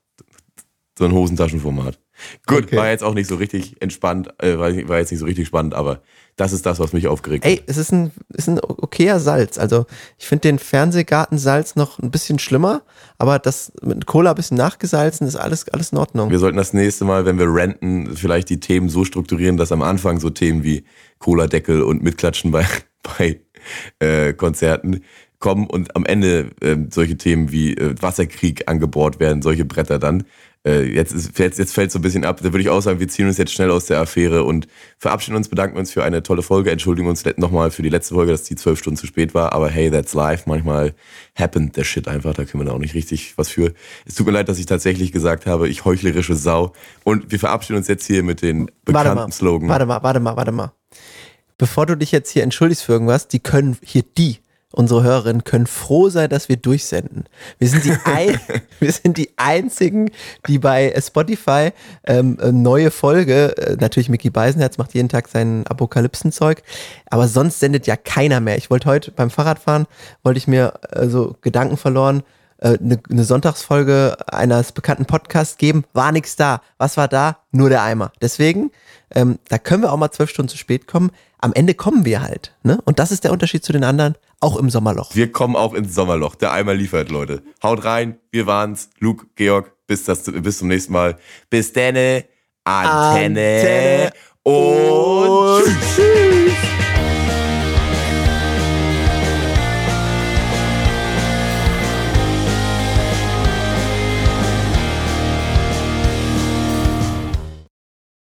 So ein Hosentaschenformat. Gut, Okay. war jetzt auch nicht so richtig entspannt, äh, war, war jetzt nicht so richtig spannend, aber das ist das, was mich aufgeregt Ey, hat. es ist ein, ist ein okayer Salz. Also ich finde den Fernsehgartensalz noch ein bisschen schlimmer, aber das mit Cola ein bisschen nachgesalzen ist alles, alles in Ordnung. Wir sollten das nächste Mal, wenn wir renten, vielleicht die Themen so strukturieren, dass am Anfang so Themen wie Cola-Deckel und Mitklatschen bei, bei äh, Konzerten kommen und am Ende äh, solche Themen wie äh, Wasserkrieg angebohrt werden, solche Bretter dann. Äh, jetzt, ist, jetzt, jetzt fällt so ein bisschen ab. Da würde ich auch sagen, wir ziehen uns jetzt schnell aus der Affäre und verabschieden uns, bedanken uns für eine tolle Folge, entschuldigen uns nochmal für die letzte Folge, dass die zwölf Stunden zu spät war, aber hey, that's life. Manchmal happened der Shit einfach, da können wir da auch nicht richtig was für. Es tut mir leid, dass ich tatsächlich gesagt habe, ich heuchlerische Sau. Und wir verabschieden uns jetzt hier mit den Warte bekannten mal, Slogan. warte mal, warte mal, warte mal. Bevor du dich jetzt hier entschuldigst für irgendwas, die können hier die, unsere Hörerinnen, können froh sein, dass wir durchsenden. Wir sind die, ein, wir sind die einzigen, die bei Spotify ähm, eine neue Folge, äh, natürlich Mickey Beisenherz macht jeden Tag sein Apokalypsenzeug, aber sonst sendet ja keiner mehr. Ich wollte heute beim Fahrradfahren, wollte ich mir äh, so Gedanken verloren, äh, eine, eine Sonntagsfolge eines bekannten Podcasts geben, war nichts da. Was war da? Nur der Eimer. Deswegen, ähm, da können wir auch mal zwölf Stunden zu spät kommen. Am Ende kommen wir halt. Ne? Und das ist der Unterschied zu den anderen, auch im Sommerloch. Wir kommen auch ins Sommerloch. Der Eimer liefert, Leute. Haut rein. Wir waren's. Luke, Georg. Bis, das, bis zum nächsten Mal. Bis denne. Antenne. Antenne Und und tschüss.